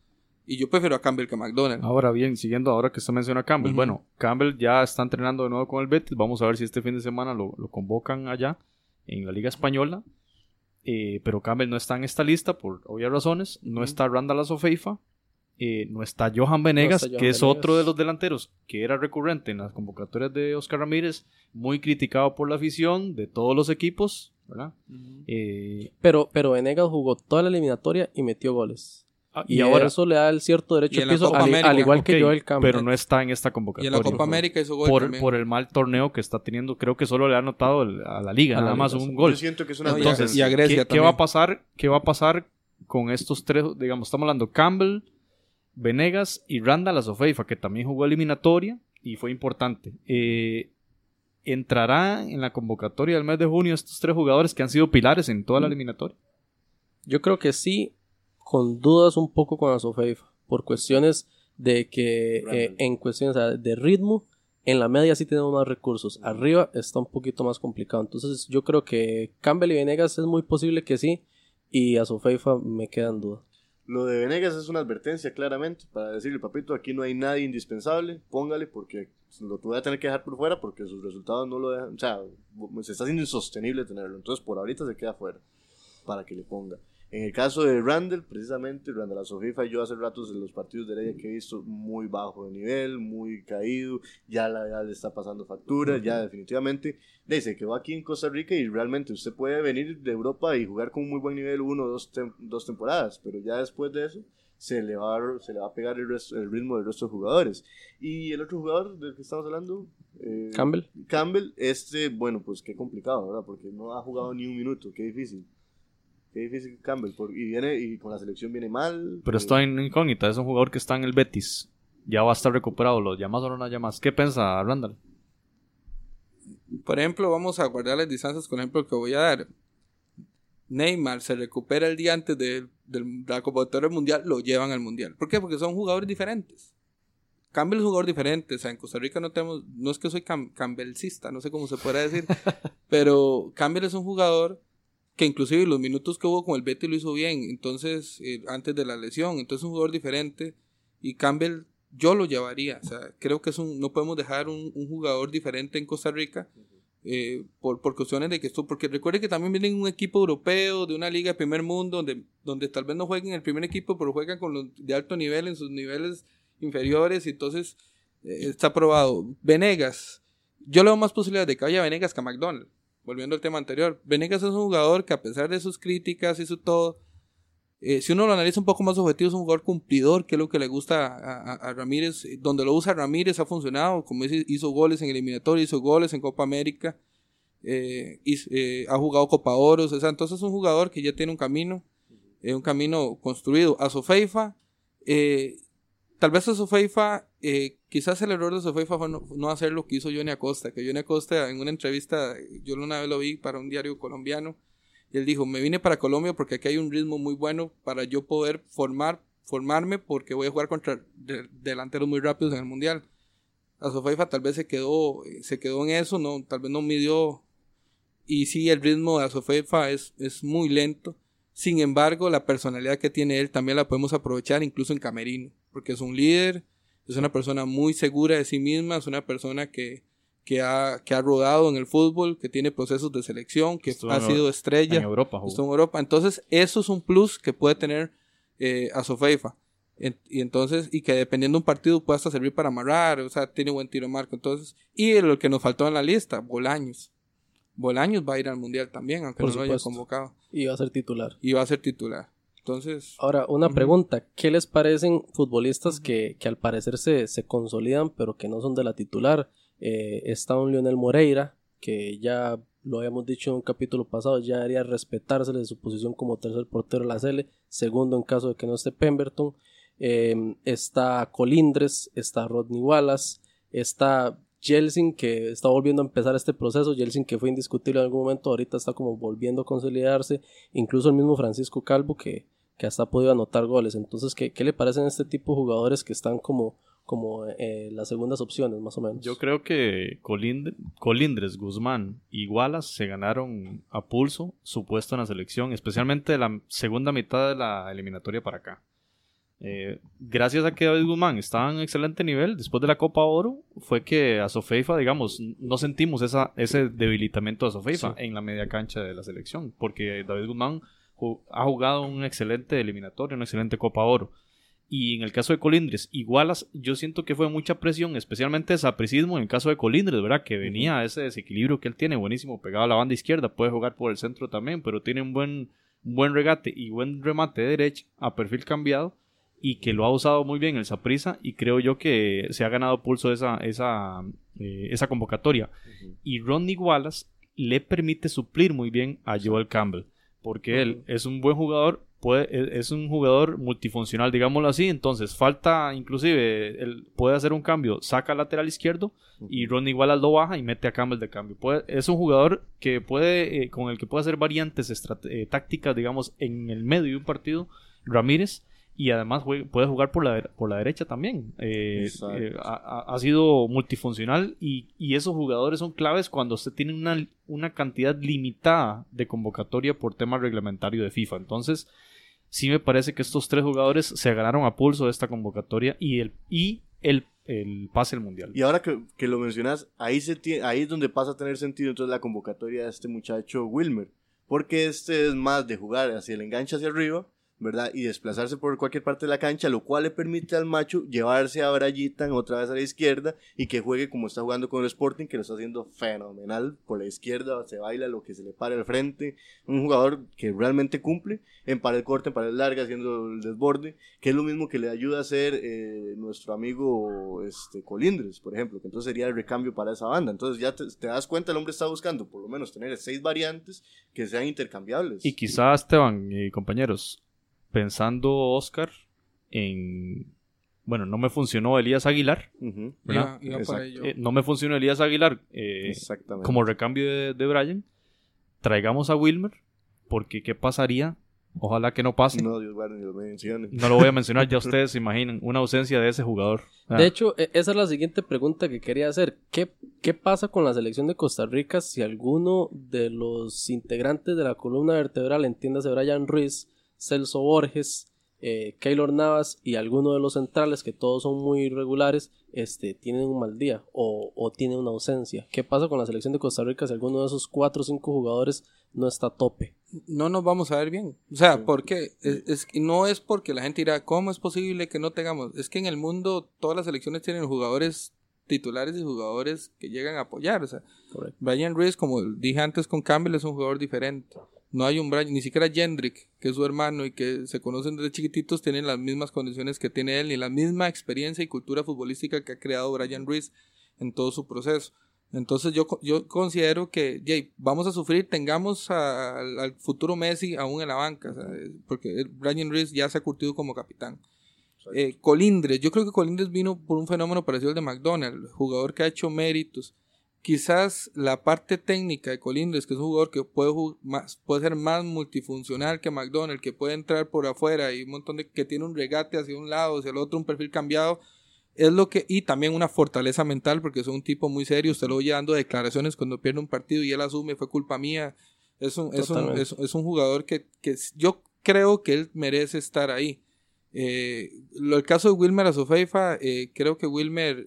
Y yo prefiero a Campbell que a McDonald. Ahora bien, siguiendo ahora que usted menciona a Campbell, bueno, Campbell ya está entrenando de nuevo con el Betis, vamos a ver si este fin de semana lo, lo convocan allá en la Liga Española, Eh, pero Campbell no está en esta lista por obvias razones, no está Randall Azofeifa, eh, no está Johan Venegas, está Johan que es Venegas. otro de los delanteros que era recurrente en las convocatorias de Oscar Ramírez, muy criticado por la afición de todos los equipos, ¿verdad? Eh, Pero, pero Venegas jugó toda la eliminatoria y metió goles. ah, Y, ahora eso le da el cierto derecho de piso, al, América, al igual que ok, Joel Campbell. pero no está en esta Y en convocatoria. la Copa América hizo gol por, también. por el mal torneo que está teniendo, creo que solo le ha anotado el- a la liga, A la nada liga, más un Yo gol. siento que es una Entonces, y a Grecia ¿qué, qué va a también. pasar? ¿Qué va a pasar con estos tres? Digamos, estamos hablando Campbell, Venegas y Randall Azofeifa, que también jugó eliminatoria y fue importante. Eh, ¿Entrará en la convocatoria del mes de junio estos tres jugadores que han sido pilares en toda la eliminatoria? Yo creo que sí, con dudas un poco con Azofeifa, por cuestiones de que eh, en cuestiones de ritmo, en la media sí tenemos más recursos. Arriba está un poquito más complicado. Entonces yo creo que Campbell y Venegas es muy posible que sí, y Azofeifa me queda en duda. Lo de Venegas es una advertencia claramente para decirle, papito, aquí no hay nadie indispensable, póngale porque lo voy a tener que dejar por fuera porque sus resultados no lo dejan, o sea, se está haciendo insostenible tenerlo, entonces por ahorita se queda fuera para que le ponga. En el caso de Randall, precisamente, Randall Asofifa, yo hace ratos en los partidos de Heredia que he visto muy bajo de nivel, muy caído, ya, la, ya le está pasando factura, ya definitivamente, le se quedó aquí en Costa Rica y realmente usted puede venir de Europa y jugar con un muy buen nivel uno o dos, tem- dos temporadas, pero ya después de eso se le va a, se le va a pegar el, resto- el ritmo del resto de jugadores. Y el otro jugador del que estamos hablando, eh, Campbell. Campbell, este, bueno, pues qué complicado, ¿verdad? Porque no ha jugado ni un minuto, qué difícil. Qué difícil Campbell, por- y viene y con la selección viene mal. Pero eh, está en incógnita, es un jugador que está en el Betis. Ya va a estar recuperado, ¿lo llamas o no lo llamas? ¿Qué piensa Randall? Por ejemplo, vamos a guardar las distancias con el ejemplo que voy a dar. Neymar se recupera el día antes de, de la convocatoria mundial, lo llevan al mundial. ¿Por qué? Porque son jugadores diferentes. Campbell es un jugador diferente. O sea, en Costa Rica no tenemos, no es que soy cam campbellcista, no sé cómo se puede decir, pero Campbell es un jugador que inclusive los minutos que hubo con el Betis lo hizo bien, entonces, eh, antes de la lesión, entonces es un jugador diferente y Campbell yo lo llevaría, o sea, creo que es un, no podemos dejar un, jugador diferente en Costa Rica eh, por, por cuestiones de que esto, porque recuerde que también viene un equipo europeo, de una liga de primer mundo, donde, donde tal vez no jueguen en el primer equipo, pero juegan con los de alto nivel en sus niveles inferiores, y entonces eh, está probado. Venegas, yo le doy más posibilidades de que vaya Venegas que a McDonald, volviendo al tema anterior. Venegas es un jugador que a pesar de sus críticas y su todo, eh, si uno lo analiza un poco más objetivo, es un jugador cumplidor, que es lo que le gusta a, a- Ramírez. Eh, Donde lo usa Ramírez ha funcionado, como dice, hizo goles en eliminatoria, hizo goles en Copa América, eh, ha jugado Copa Oros, o sea, entonces es un jugador que ya tiene un camino, un camino construido. A Sofeifa, tal vez a Sofeifa, quizás el error de Sofeifa fue no, no hacer lo que hizo Johnny Acosta, que Johnny Acosta en una entrevista, yo una vez lo vi para un diario colombiano, y él dijo, me vine para Colombia porque aquí hay un ritmo muy bueno para yo poder formar, formarme porque voy a jugar contra de- delanteros muy rápidos en el Mundial. A Sofeifa tal vez se quedó, se quedó en eso, no, tal vez no midió. Y sí, el ritmo de Asofeifa es, es muy lento. Sin embargo, la personalidad que tiene él también la podemos aprovechar incluso en Camerino, porque es un líder, es una persona muy segura de sí misma, es una persona que, que, ha, que ha rodado en el fútbol, que tiene procesos de selección, que Estuvo ha en sido estrella. en Europa. Estuvo en Europa. Entonces, eso es un plus que puede tener eh, a Sofeifa. En- y entonces, y que dependiendo de un partido puede hasta servir para amarrar, o sea, tiene buen tiro marco. Entonces, y lo que nos faltó en la lista, Bolaños. Bolaños va a ir al mundial también, aunque Por no lo haya convocado. Y va a ser titular. Y va a ser titular. Entonces, Ahora, una pregunta. ¿Qué les parecen futbolistas que, que al parecer se, se consolidan pero que no son de la titular? Eh, está un Lionel Moreira, que ya lo habíamos dicho en un capítulo pasado, ya debería respetársele su posición como tercer portero de la CL, segundo en caso de que no esté Pemberton. Eh, está Colindres, está Rodney Wallace, está Jelsin que está volviendo a empezar este proceso, Jelsin que fue indiscutible en algún momento, ahorita está como volviendo a consolidarse, incluso el mismo Francisco Calvo que, que hasta ha podido anotar goles. Entonces, ¿qué, qué le parecen este tipo de jugadores que están como, como eh, las segundas opciones, más o menos? Yo creo que Colind- Colindres, Guzmán y Wallace se ganaron a pulso su puesto en la selección, especialmente la segunda mitad de la eliminatoria para acá. Eh, gracias a que David Guzmán estaba en excelente nivel después de la Copa Oro, fue que a Sofeifa, digamos, no sentimos esa, ese debilitamiento de Sofeifa en la media cancha de la selección, porque David Guzmán ha jugado un excelente eliminatorio, una excelente Copa Oro. Y en el caso de Colindres, igualas, yo siento que fue mucha presión, especialmente sapricismo en el caso de Colindres, ¿verdad? Que venía ese desequilibrio que él tiene, buenísimo, pegado a la banda izquierda, puede jugar por el centro también, pero tiene un buen, un buen regate y buen remate de derecha a perfil cambiado y que lo ha usado muy bien el Saprisa y creo yo que se ha ganado pulso esa, esa, eh, esa convocatoria. Y Rodney Wallace le permite suplir muy bien a Joel Campbell, porque él es un buen jugador, puede, e- es un jugador multifuncional, digámoslo así, entonces falta inclusive, él puede hacer un cambio, saca al lateral izquierdo y Rodney Wallace lo baja y mete a Campbell de cambio. Puede- es un jugador que puede, eh, con el que puede hacer variantes eh, tácticas, digamos, en el medio de un partido, Ramírez, y además puede jugar por la, por la derecha también. Eh, eh, ha, sido multifuncional y, y esos jugadores son claves cuando usted tiene una, una cantidad limitada de convocatoria por tema reglamentario de FIFA. Entonces, sí me parece que estos tres jugadores se ganaron a pulso de esta convocatoria y el, y el, el pase al mundial. Y ahora que, que lo mencionas, ahí, se tie- ahí es donde pasa a tener sentido entonces la convocatoria de este muchacho Wilmer. Porque este es más de jugar hacia el enganche hacia arriba, ¿verdad? Y desplazarse por cualquier parte de la cancha, lo cual le permite al macho llevarse a Brayitan otra vez a la izquierda y que juegue como está jugando con el Sporting, que lo está haciendo fenomenal. Por la izquierda se baila lo que se le pare al frente. Un jugador que realmente cumple en pared corta, en pared larga, haciendo el desborde, que es lo mismo que le ayuda a hacer eh, nuestro amigo este, Colindres, por ejemplo, que entonces sería el recambio para esa banda. Entonces ya te, te das cuenta, el hombre está buscando por lo menos tener seis variantes que sean intercambiables. Y quizá Esteban y compañeros, pensando Oscar en... Bueno, no me funcionó Elías Aguilar. Eh, no me funcionó Elías Aguilar eh, Exactamente. como recambio de, de Brian. Traigamos a Wilmer, porque ¿qué pasaría? Ojalá que no pase. No, No, Dios guarde mencione. lo voy a mencionar, ya ustedes se imaginan, una ausencia de ese jugador. Ah, De hecho, e- esa es la siguiente pregunta que quería hacer. ¿Qué, ¿Qué pasa con la selección de Costa Rica si alguno de los integrantes de la columna vertebral, entiéndase Brian Ruiz, Celso Borges, eh, Keylor Navas y alguno de los centrales, que todos son muy irregulares, este, tienen un mal día o, o tienen una ausencia? ¿Qué pasa con la selección de Costa Rica si alguno de esos cuatro o cinco jugadores no está a tope? no nos vamos a ver bien. O sea, ¿por qué? Es, no es porque la gente dirá, ¿cómo es posible que no tengamos? Es que en el mundo todas las selecciones tienen jugadores titulares y jugadores que llegan a apoyar. O sea, Correcto. Brian Ruiz, como dije antes con Campbell, es un jugador diferente. No hay un Brian, ni siquiera Jendrick, que es su hermano y que se conocen desde chiquititos, tienen las mismas condiciones que tiene él, ni la misma experiencia y cultura futbolística que ha creado Brian Ruiz en todo su proceso. Entonces yo, yo considero que Jay, vamos a sufrir, tengamos a- al, al futuro Messi aún en la banca, sea, porque Brian Ruiz ya se ha curtido como capitán. Eh, Colindres, yo creo que Colindres vino por un fenómeno parecido al de McDonald, jugador que ha hecho méritos. Quizás la parte técnica de Colindres, que es un jugador que puede, más, puede ser más multifuncional que McDonald, que puede entrar por afuera y un montón de que tiene un regate hacia un lado, hacia el otro, un perfil cambiado, es lo que y también una fortaleza mental porque es un tipo muy serio usted lo oye dando declaraciones cuando pierde un partido y él asume fue culpa mía. Es un, es un, es, es un jugador que, que yo creo que él merece estar ahí. Eh, lo, el caso de Wilmer Azofeifa eh, creo que Wilmer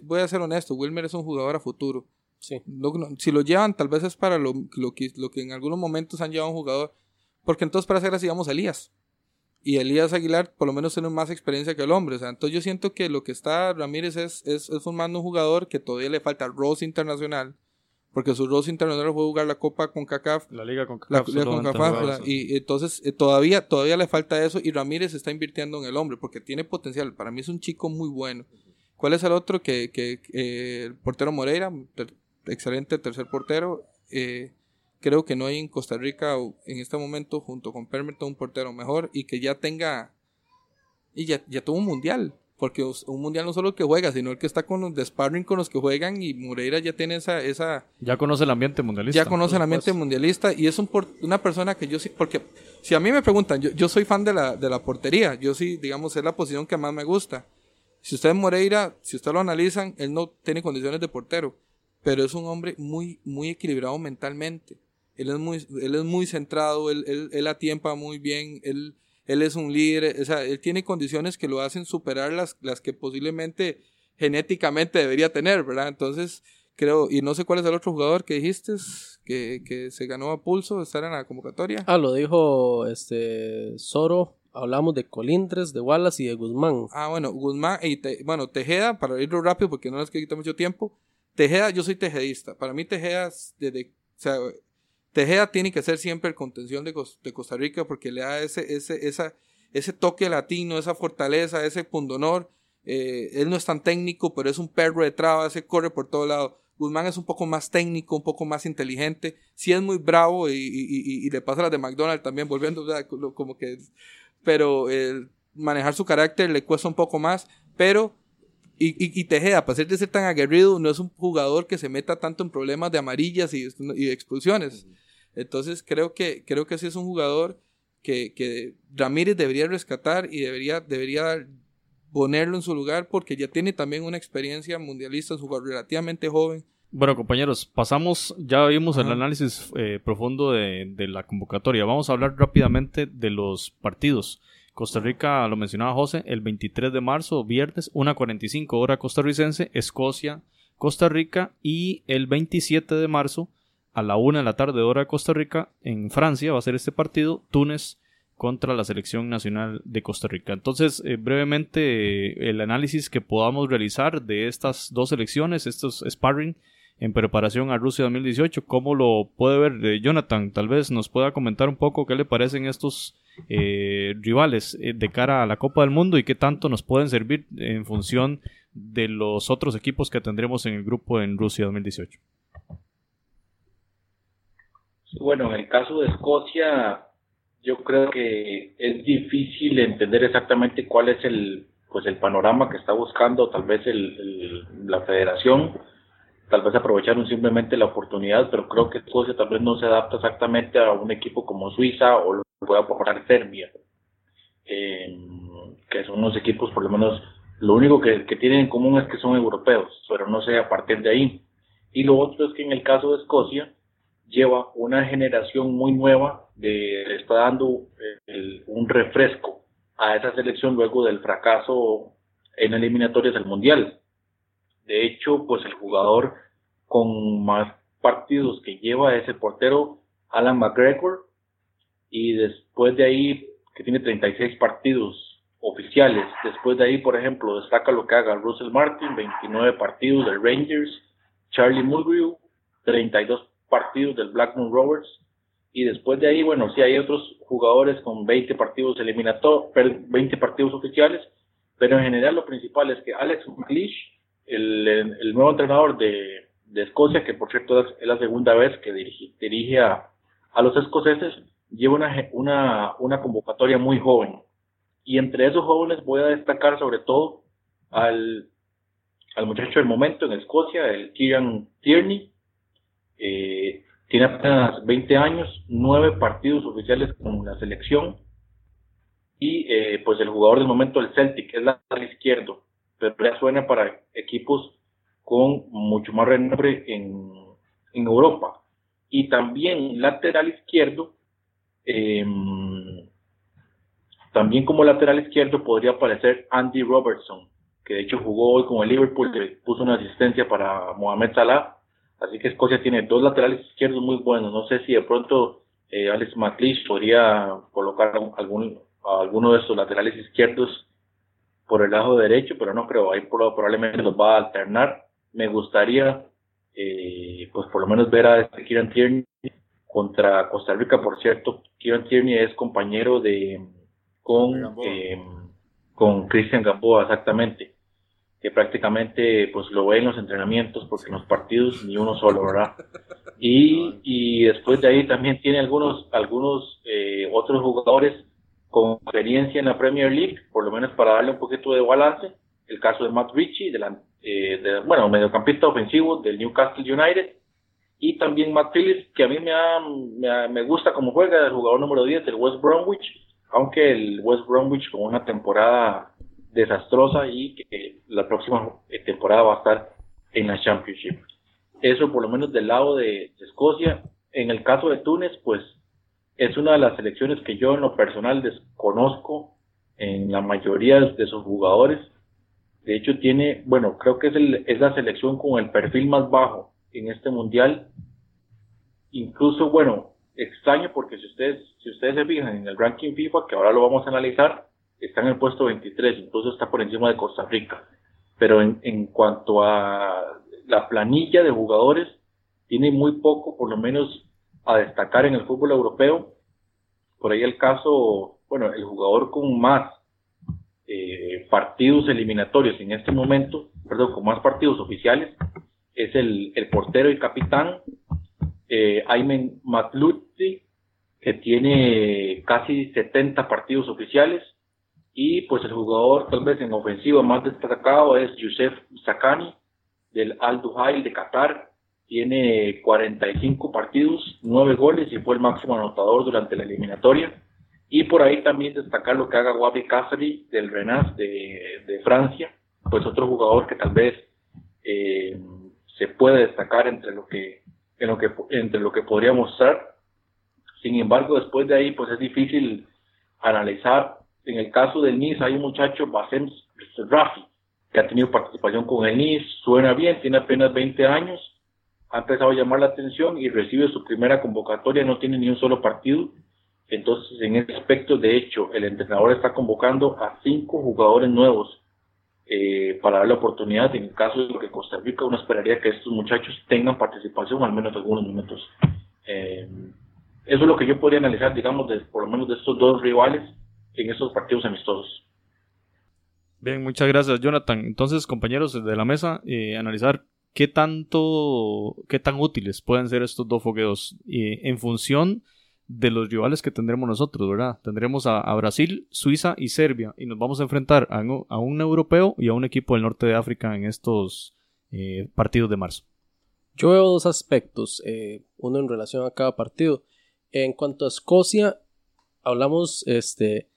voy a ser honesto Wilmer es un jugador a futuro Sí. no- no, si lo llevan tal vez es para lo, lo, que, lo que en algunos momentos han llevado a un jugador porque entonces para hacer así vamos a Elías y Elías Aguilar por lo menos tiene más experiencia que el hombre. O sea, entonces yo siento que lo que está Ramírez es, es, es formando un jugador que todavía le falta Rose internacional. Porque su Rose internacional fue jugar la Copa con CACAF. La liga con CACAF y entonces eh, todavía, todavía le falta eso y Ramírez está invirtiendo en el hombre porque tiene potencial. Para mí es un chico muy bueno. ¿Cuál es el otro? Que, que eh, el portero Moreira, ter- excelente tercer portero. Eh, creo que no hay en Costa Rica en este momento junto con Permerton un portero mejor y que ya tenga y ya, ya tuvo un mundial porque un mundial no solo el que juega sino el que está con los de sparring con los que juegan y Moreira ya tiene esa esa Ya conoce el ambiente mundialista. ya conoce el ambiente mundialista y es un por- una persona que yo sí, porque si a mí me preguntan, yo, yo soy fan de la, de la portería, yo sí, digamos, es la posición que más me gusta. Si usted es Moreira, si usted lo analizan, él no tiene condiciones de portero, pero es un hombre muy, muy equilibrado mentalmente. Él es muy, él es muy centrado, él, él, él atiempa muy bien, él, él es un líder, o sea, él tiene condiciones que lo hacen superar las, las que posiblemente genéticamente debería tener, ¿verdad? Entonces, creo, y no sé cuál es el otro jugador que dijiste que, que se ganó a pulso estar en la convocatoria. Ah, lo dijo este Soro Hablamos de Colindres, de Wallace y de Guzmán. Ah, bueno, Guzmán y Te- bueno, Tejeda, para irlo rápido porque no les quitar mucho tiempo. Tejeda, yo soy tejedista. Para mí Tejeda, es desde, o sea, Tejeda tiene que ser siempre el contención de, de Costa Rica porque le da ese, ese, esa, ese toque latino, esa fortaleza, ese pundonor. Eh, él no es tan técnico, pero es un perro de traba, se corre por todo lado. Guzmán es un poco más técnico, un poco más inteligente. Sí es muy bravo y, y- y- y le pasa las de McDonald's también, volviendo o sea, como que... Pero eh, manejar su carácter le cuesta un poco más, pero... Y, y, y Tejeda, a pesar de ser tan aguerrido, no es un jugador que se meta tanto en problemas de amarillas y, y de expulsiones. Entonces creo que, creo que sí es un jugador que, que Ramírez debería rescatar y debería, debería ponerlo en su lugar porque ya tiene también una experiencia mundialista, es un jugador relativamente joven. Bueno, compañeros, pasamos, ya vimos el análisis eh, profundo de, de la convocatoria. Vamos a hablar rápidamente de los partidos. Costa Rica, lo mencionaba José, el 23 de marzo, viernes, 1.45 hora costarricense, Escocia, Costa Rica, y el 27 de marzo, a la 1 de la tarde, hora de Costa Rica, en Francia, va a ser este partido, Túnez contra la selección nacional de Costa Rica. Entonces, eh, brevemente, eh, el análisis que podamos realizar de estas dos selecciones, estos sparring en preparación a Rusia 2018, ¿cómo lo puede ver eh, Jonathan? Tal vez nos pueda comentar un poco qué le parecen estos eh, rivales eh, de cara a la Copa del Mundo y qué tanto nos pueden servir en función de los otros equipos que tendremos en el grupo en Rusia 2018. Bueno, en el caso de Escocia, yo creo que es difícil entender exactamente cuál es el pues el panorama que está buscando tal vez el, la federación tal vez aprovecharon simplemente la oportunidad pero creo que Escocia tal vez no se adapta exactamente a un equipo como Suiza o lo que pueda aportar Serbia eh, que son unos equipos por lo menos lo único que, tienen en común es que son europeos pero no sé a partir de ahí y lo otro es que en el caso de Escocia lleva una generación muy nueva, de, le está dando eh, el- un refresco a esa selección luego del fracaso en eliminatorias del Mundial. De hecho, pues el jugador con más partidos que lleva es el portero Alan McGregor. Y después de ahí, que tiene 36 partidos oficiales, después de ahí, por ejemplo, destaca lo que haga Russell Martin, 29 partidos del Rangers, Charlie Mulgrew, 32 partidos del Blackburn Rovers. Y después de ahí, bueno, sí hay otros jugadores con 20 partidos eliminatorios, 20 partidos oficiales, pero en general lo principal es que Alex McLeish, el, nuevo entrenador de, Escocia, que por cierto es, la segunda vez que dirige, dirige a, los escoceses, lleva una, una, una convocatoria muy joven. Y entre esos jóvenes voy a destacar sobre todo al, al muchacho del momento en Escocia, el Kieran Tierney, eh, tiene apenas 20 años, 9 partidos oficiales con la selección. Y eh, pues el jugador del momento del Celtic es lateral izquierdo, pero ya suena para equipos con mucho más renombre en, en Europa. Y también lateral izquierdo, eh, también como lateral izquierdo podría aparecer Andy Robertson, que de hecho jugó hoy con el Liverpool, que puso una asistencia para Mohamed Salah. Así que Escocia tiene dos laterales izquierdos muy buenos. No sé si de pronto eh, Alex McLeish podría colocar algún, a alguno de estos laterales izquierdos por el lado derecho, pero no creo. Ahí pro- probablemente los va a alternar. Me gustaría, eh, pues por lo menos ver a este Kieran Tierney contra Costa Rica. Por cierto, Kieran Tierney es compañero de con eh, con Cristian Gamboa, exactamente que prácticamente pues lo ve en los entrenamientos porque en los partidos ni uno solo, ¿verdad? Y, y después de ahí también tiene algunos algunos eh, otros jugadores con experiencia en la Premier League, por lo menos para darle un poquito de balance. El caso de Matt Ritchie, de la, eh, de- bueno, mediocampista ofensivo del Newcastle United. Y también Matt Phillips, que a mí me, ha- me, me gusta cómo juega, el jugador número 10 del West Bromwich, aunque el West Bromwich con una temporada desastrosa y que la próxima eh, temporada va a estar en la Championship. Eso por lo menos del lado de, de Escocia. En el caso de Túnez, pues es una de las selecciones que yo en lo personal desconozco en la mayoría de sus jugadores. De hecho tiene, bueno, creo que es, el- es la selección con el perfil más bajo en este mundial. Incluso, bueno, extraño porque si ustedes, si ustedes se fijan en el ranking FIFA, que ahora lo vamos a analizar, está en el puesto 23, incluso está por encima de Costa Rica. Pero en, en cuanto a la planilla de jugadores, tiene muy poco, por lo menos, a destacar en el fútbol europeo. Por ahí el caso, bueno, el jugador con más eh, partidos eliminatorios en este momento, perdón, con más partidos oficiales, es el, el portero y capitán eh, Aymen Matluzzi, que tiene casi 70 partidos oficiales, y pues el jugador tal vez en ofensiva más destacado es Youssef Sakani del Al Duhail de Qatar, tiene 45 partidos, 9 goles y fue el máximo anotador durante la eliminatoria. Y por ahí también destacar lo que haga Wabi Cassari del Rennes de, Francia, pues otro jugador que tal vez eh, se puede destacar entre lo que, entre lo que podría mostrar. Sin embargo, después de ahí, pues es difícil analizar. En el caso del Nice hay un muchacho, Basem Rafi, que ha tenido participación con el Nice, suena bien, tiene apenas 20 años, ha empezado a llamar la atención y recibe su primera convocatoria, no tiene ni un solo partido. Entonces, en ese aspecto, de hecho, el entrenador está convocando a cinco jugadores nuevos eh, para dar la oportunidad. En el caso de lo que Costa Rica, uno esperaría que estos muchachos tengan participación al menos algunos minutos. Eh, eso es lo que yo podría analizar, digamos, de, por lo menos de estos dos rivales en estos partidos amistosos. Bien, muchas gracias, Jonathan. Entonces, compañeros de la mesa, eh, analizar qué tanto, qué tan útiles pueden ser estos dos fogueos eh, en función de los rivales que tendremos nosotros, ¿verdad? Tendremos a, Brasil, Suiza y Serbia y nos vamos a enfrentar a, un europeo y a un equipo del norte de África en estos eh, partidos de marzo. Yo veo dos aspectos, eh, uno en relación a cada partido. En cuanto a Escocia, hablamos este,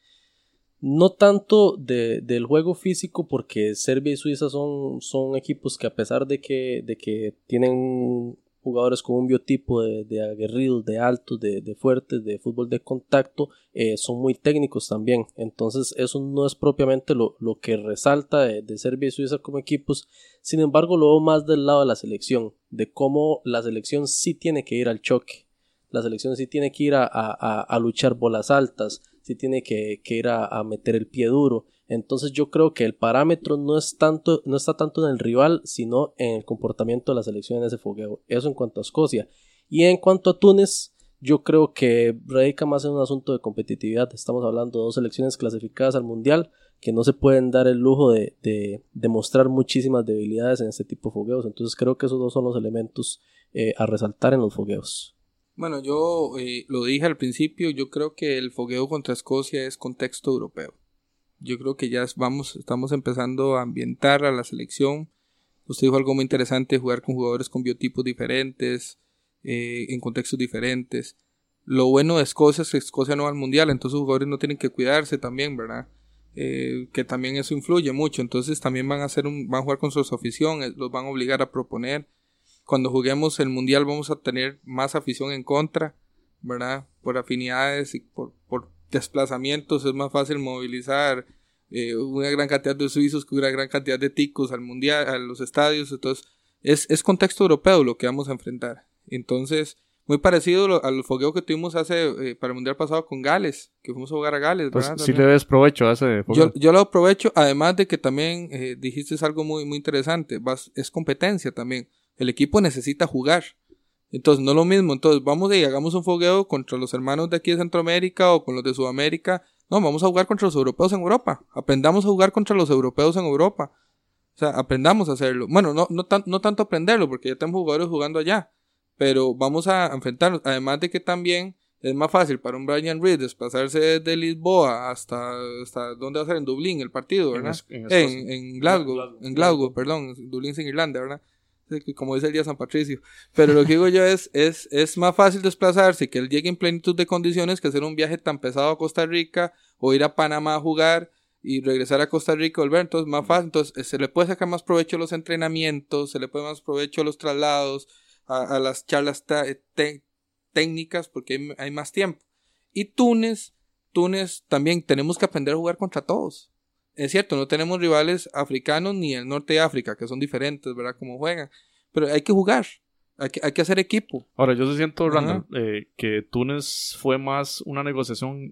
no tanto de, del juego físico porque Serbia y Suiza son, equipos que a pesar de que, tienen jugadores con un biotipo de, aguerridos, de altos, de, fuertes, de fútbol de contacto, eh, son muy técnicos también. Entonces eso no es propiamente lo, que resalta de, Serbia y Suiza como equipos. Sin embargo, lo veo más del lado de la selección, de cómo la selección sí tiene que ir al choque. La selección sí tiene que ir a, a luchar bolas altas, sí tiene que, ir a, meter el pie duro. Entonces yo creo que el parámetro no, es tanto, no está tanto en el rival, sino en el comportamiento de la selección en ese fogueo. Eso en cuanto a Escocia. Y en cuanto a Túnez, yo creo que radica más en un asunto de competitividad. Estamos hablando de dos selecciones clasificadas al Mundial que no se pueden dar el lujo de, de, mostrar muchísimas debilidades en este tipo de fogueos. Entonces creo que esos dos son los elementos eh, a resaltar en los fogueos. Bueno, yo eh, lo dije al principio, yo creo que el fogueo contra Escocia es contexto europeo. Yo creo que ya vamos, estamos empezando a ambientar a la selección. Usted dijo algo muy interesante, jugar con jugadores con biotipos diferentes, eh, en contextos diferentes. Lo bueno de Escocia es que Escocia no va al mundial, entonces los jugadores no tienen que cuidarse también, ¿verdad? Eh, que también eso influye mucho. Entonces también van a hacer un, van a jugar con su afición, los van a obligar a proponer. Cuando juguemos el mundial vamos a tener más afición en contra, ¿verdad? Por afinidades y por, por desplazamientos es más fácil movilizar eh, una gran cantidad de suizos que una gran cantidad de ticos al mundial, a los estadios, entonces es, es contexto europeo lo que vamos a enfrentar. Entonces, muy parecido al fogueo que tuvimos hace eh, para el mundial pasado con Gales, que fuimos a jugar a Gales. Pues sí le des provecho a ese fogueo. Yo, yo lo aprovecho, además de que también eh, dijiste algo muy, muy interesante, es competencia también. El equipo necesita jugar. Entonces, no es lo mismo. Entonces, vamos y hagamos un fogueo contra los hermanos de aquí de Centroamérica o con los de Sudamérica. No, vamos a jugar contra los europeos en Europa. Aprendamos a jugar contra los europeos en Europa. O sea, aprendamos a hacerlo. Bueno, no, no, no tanto aprenderlo, porque ya tenemos jugadores jugando allá. Pero vamos a enfrentarnos. Además de que también es más fácil para un Brian Reed desplazarse de Lisboa hasta, hasta ¿dónde va a ser? En Dublín el partido, ¿verdad? En, en, en Glasgow, en Glasgow, perdón, Dublín sin Irlanda, ¿verdad? Como dice el día San Patricio. Pero lo que digo yo es, es, es más fácil desplazarse que él llegue en plenitud de condiciones que hacer un viaje tan pesado a Costa Rica o ir a Panamá a jugar y regresar a Costa Rica volver. Entonces, más fácil. Entonces, eh, se le puede sacar más provecho a los entrenamientos, se le puede más provecho a los traslados, a, las charlas técnicas, porque hay, hay más tiempo. Y Túnez, Túnez también tenemos que aprender a jugar contra todos es cierto, no tenemos rivales africanos ni el norte de África, que son diferentes, ¿verdad? Como juegan. Pero hay que jugar. Hay que, hay que hacer equipo. Ahora, yo sí siento. Randall, eh, que Túnez fue más una negociación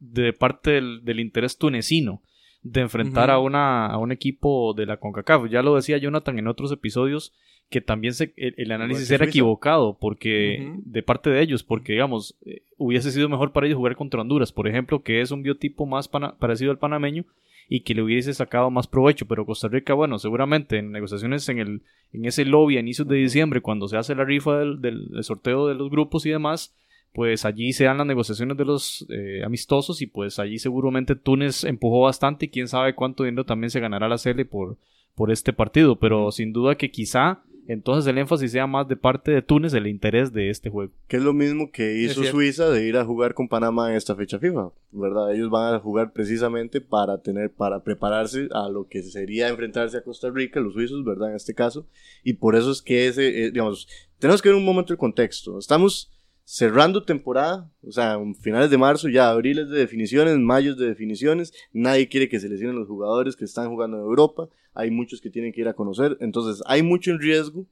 de parte del, del interés tunecino de enfrentar a, una, a un equipo de la CONCACAF. Ya lo decía Jonathan en otros episodios que también se, el, el análisis era equivocado porque de parte de ellos, porque digamos, eh, hubiese sido mejor para ellos jugar contra Honduras, por ejemplo, que es un biotipo más pana- parecido al panameño y que le hubiese sacado más provecho, pero Costa Rica, bueno, seguramente en negociaciones en el en ese lobby a inicios de diciembre, cuando se hace la rifa del, del- del sorteo de los grupos y demás, pues allí se dan las negociaciones de los eh, amistosos y pues allí seguramente Túnez empujó bastante y quién sabe cuánto dinero también se ganará la Cele por, por este partido, pero sin duda que quizá entonces el énfasis sea más de parte de Túnez el interés de este juego. Que es lo mismo que hizo. Suiza de ir a jugar con Panamá en esta fecha FIFA, ¿verdad? Ellos van a jugar precisamente para tener, para prepararse a lo que sería enfrentarse a Costa Rica, los suizos, ¿verdad? En este caso. Y por eso es que ese, eh, digamos, tenemos que ver un momento el contexto. Estamos cerrando temporada, o sea, finales de marzo, ya abril es de definiciones, mayo es de definiciones, nadie quiere que se lesionen los jugadores que están jugando en Europa, hay muchos que tienen que ir a conocer, entonces hay mucho en riesgo.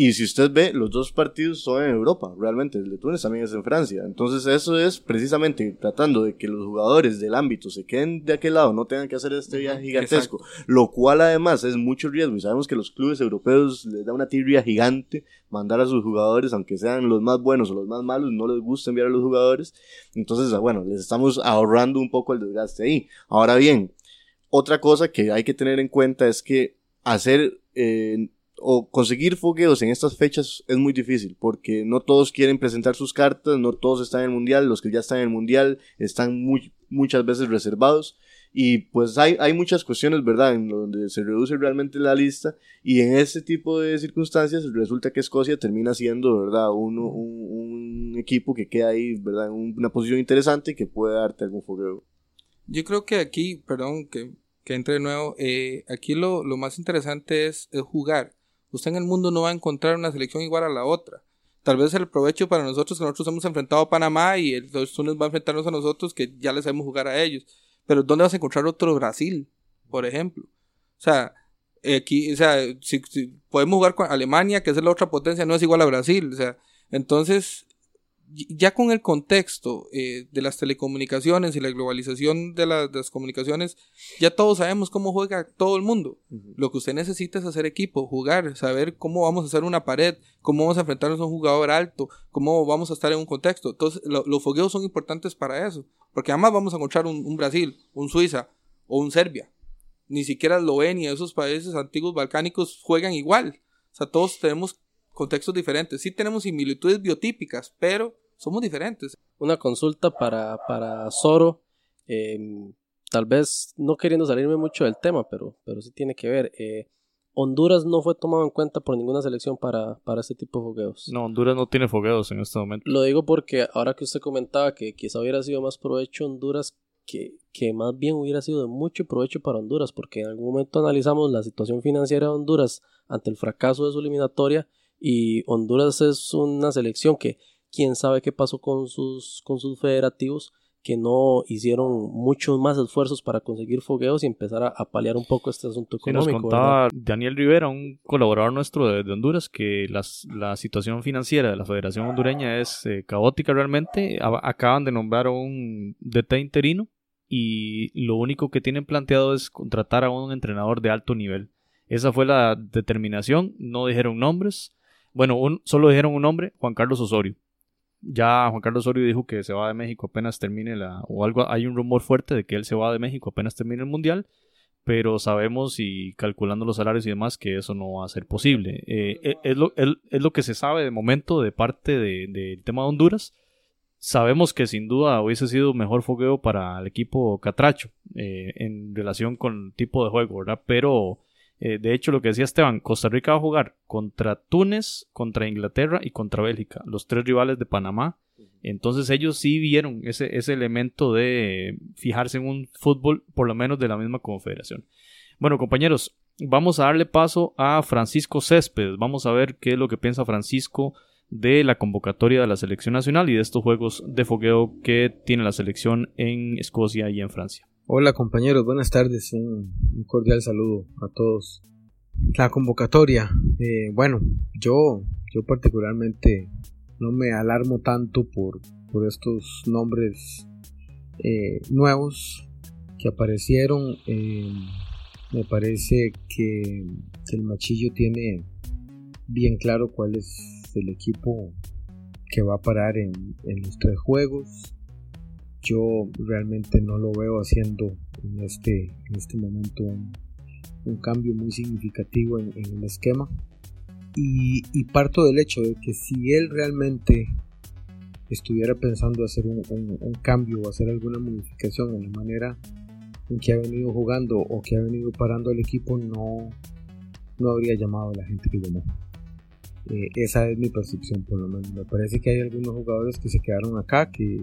Y si usted ve, los dos partidos son en Europa, realmente. El de Túnez también es en Francia. Entonces, eso es precisamente tratando de que los jugadores del ámbito se queden de aquel lado, no tengan que hacer este viaje gigantesco. Lo cual, además, es mucho riesgo. Y sabemos que los clubes europeos les da una tirria gigante mandar a sus jugadores, aunque sean los más buenos o los más malos, no les gusta enviar a los jugadores. Entonces, bueno, les estamos ahorrando un poco el desgaste ahí. Ahora bien, otra cosa que hay que tener en cuenta es que hacer. eh, o conseguir fogueos en estas fechas es muy difícil porque no todos quieren presentar sus cartas, no todos están en el mundial, los que ya están en el mundial están muy, muchas veces reservados y pues hay, hay muchas cuestiones, ¿verdad?, en donde se reduce realmente la lista y en ese tipo de circunstancias resulta que Escocia termina siendo, ¿verdad?, un, un, un equipo que queda ahí, ¿verdad?, en una posición interesante que puede darte algún fogueo. Yo creo que aquí, perdón que, que entre de nuevo, eh, aquí lo, más interesante es, jugar. Usted en el mundo no va a encontrar una selección igual a la otra. Tal vez el provecho para nosotros que nosotros hemos enfrentado a Panamá y el Túnez va a enfrentarnos a nosotros que ya les sabemos jugar a ellos. Pero ¿dónde vas a encontrar otro Brasil, por ejemplo? O sea, eh, aquí, o sea, si, si podemos jugar con Alemania, que es la otra potencia, no es igual a Brasil. O sea, entonces, ya con el contexto eh, de las telecomunicaciones y la globalización de, la- de las comunicaciones, ya todos sabemos cómo juega todo el mundo. Lo que usted necesita es hacer equipo, jugar, saber cómo vamos a hacer una pared, cómo vamos a enfrentarnos a un jugador alto, cómo vamos a estar en un contexto. Entonces, lo- los fogueos son importantes para eso, porque además vamos a encontrar un, un Brasil, un Suiza o un Serbia. Ni siquiera Eslovenia, esos países antiguos balcánicos juegan igual. O sea, todos tenemos contextos diferentes. Sí tenemos similitudes biotípicas, pero somos diferentes. Una consulta para, para Zoro. eh, tal vez no queriendo salirme mucho del tema, pero, pero sí tiene que ver. eh, Honduras no fue tomado en cuenta por ninguna selección para, para este tipo de fogueos. No, Honduras no tiene fogueos en este momento. Lo digo porque ahora que usted comentaba que quizá hubiera sido más provecho Honduras, que, que más bien hubiera sido de mucho provecho para Honduras, porque en algún momento analizamos la situación financiera de Honduras ante el fracaso de su eliminatoria y Honduras es una selección que quién sabe qué pasó con sus, con sus federativos que no hicieron muchos más esfuerzos para conseguir fogueos y empezar a, a paliar un poco este asunto Sí, nos económico. contaba ¿verdad? Daniel Rivera, un colaborador nuestro de, de Honduras, que las- la situación financiera de la Federación Hondureña es eh, caótica realmente. A- acaban de nombrar a un DT interino y lo único que tienen planteado es contratar a un entrenador de alto nivel. Esa fue la determinación, no dijeron nombres. Bueno, un- solo dijeron un nombre, Juan Carlos Osorio. Ya Juan Carlos Osorio dijo que se va de México apenas termine la... o algo, hay un rumor fuerte de que él se va de México apenas termine el Mundial pero sabemos y calculando los salarios y demás que eso no va a ser posible. Eh, eh, es, lo, es- lo que se sabe de momento de parte de- del tema de Honduras. Sabemos que sin duda hubiese sido mejor fogueo para el equipo Catracho eh, en relación con el tipo de juego, ¿verdad? Pero eh, de hecho lo que decía Esteban, Costa Rica va a jugar contra Túnez, contra Inglaterra y contra Bélgica, los tres rivales de Panamá. Entonces ellos sí vieron ese, ese elemento de fijarse en un fútbol por lo menos de la misma confederación. Bueno compañeros, vamos a darle paso a Francisco Céspedes. Vamos a ver qué es lo que piensa Francisco de la convocatoria de la selección nacional y de estos juegos de fogueo que tiene la selección en Escocia y en Francia. Hola compañeros, buenas tardes, un, cordial saludo a todos. La convocatoria, eh, bueno, yo, yo particularmente no me alarmo tanto por, por estos nombres eh, nuevos que aparecieron. Eh, me parece que, que el machillo tiene bien claro cuál es el equipo que va a parar en, en los tres juegos. Yo realmente no lo veo haciendo en este, en este momento un, un cambio muy significativo en, en el esquema. Y, y, parto del hecho de que si él realmente estuviera pensando hacer un, un, un, cambio o hacer alguna modificación en la manera en que ha venido jugando o que ha venido parando el equipo, no, no habría llamado a la gente que llamó. Eh, esa es mi percepción por lo menos. Me parece que hay algunos jugadores que se quedaron acá, que,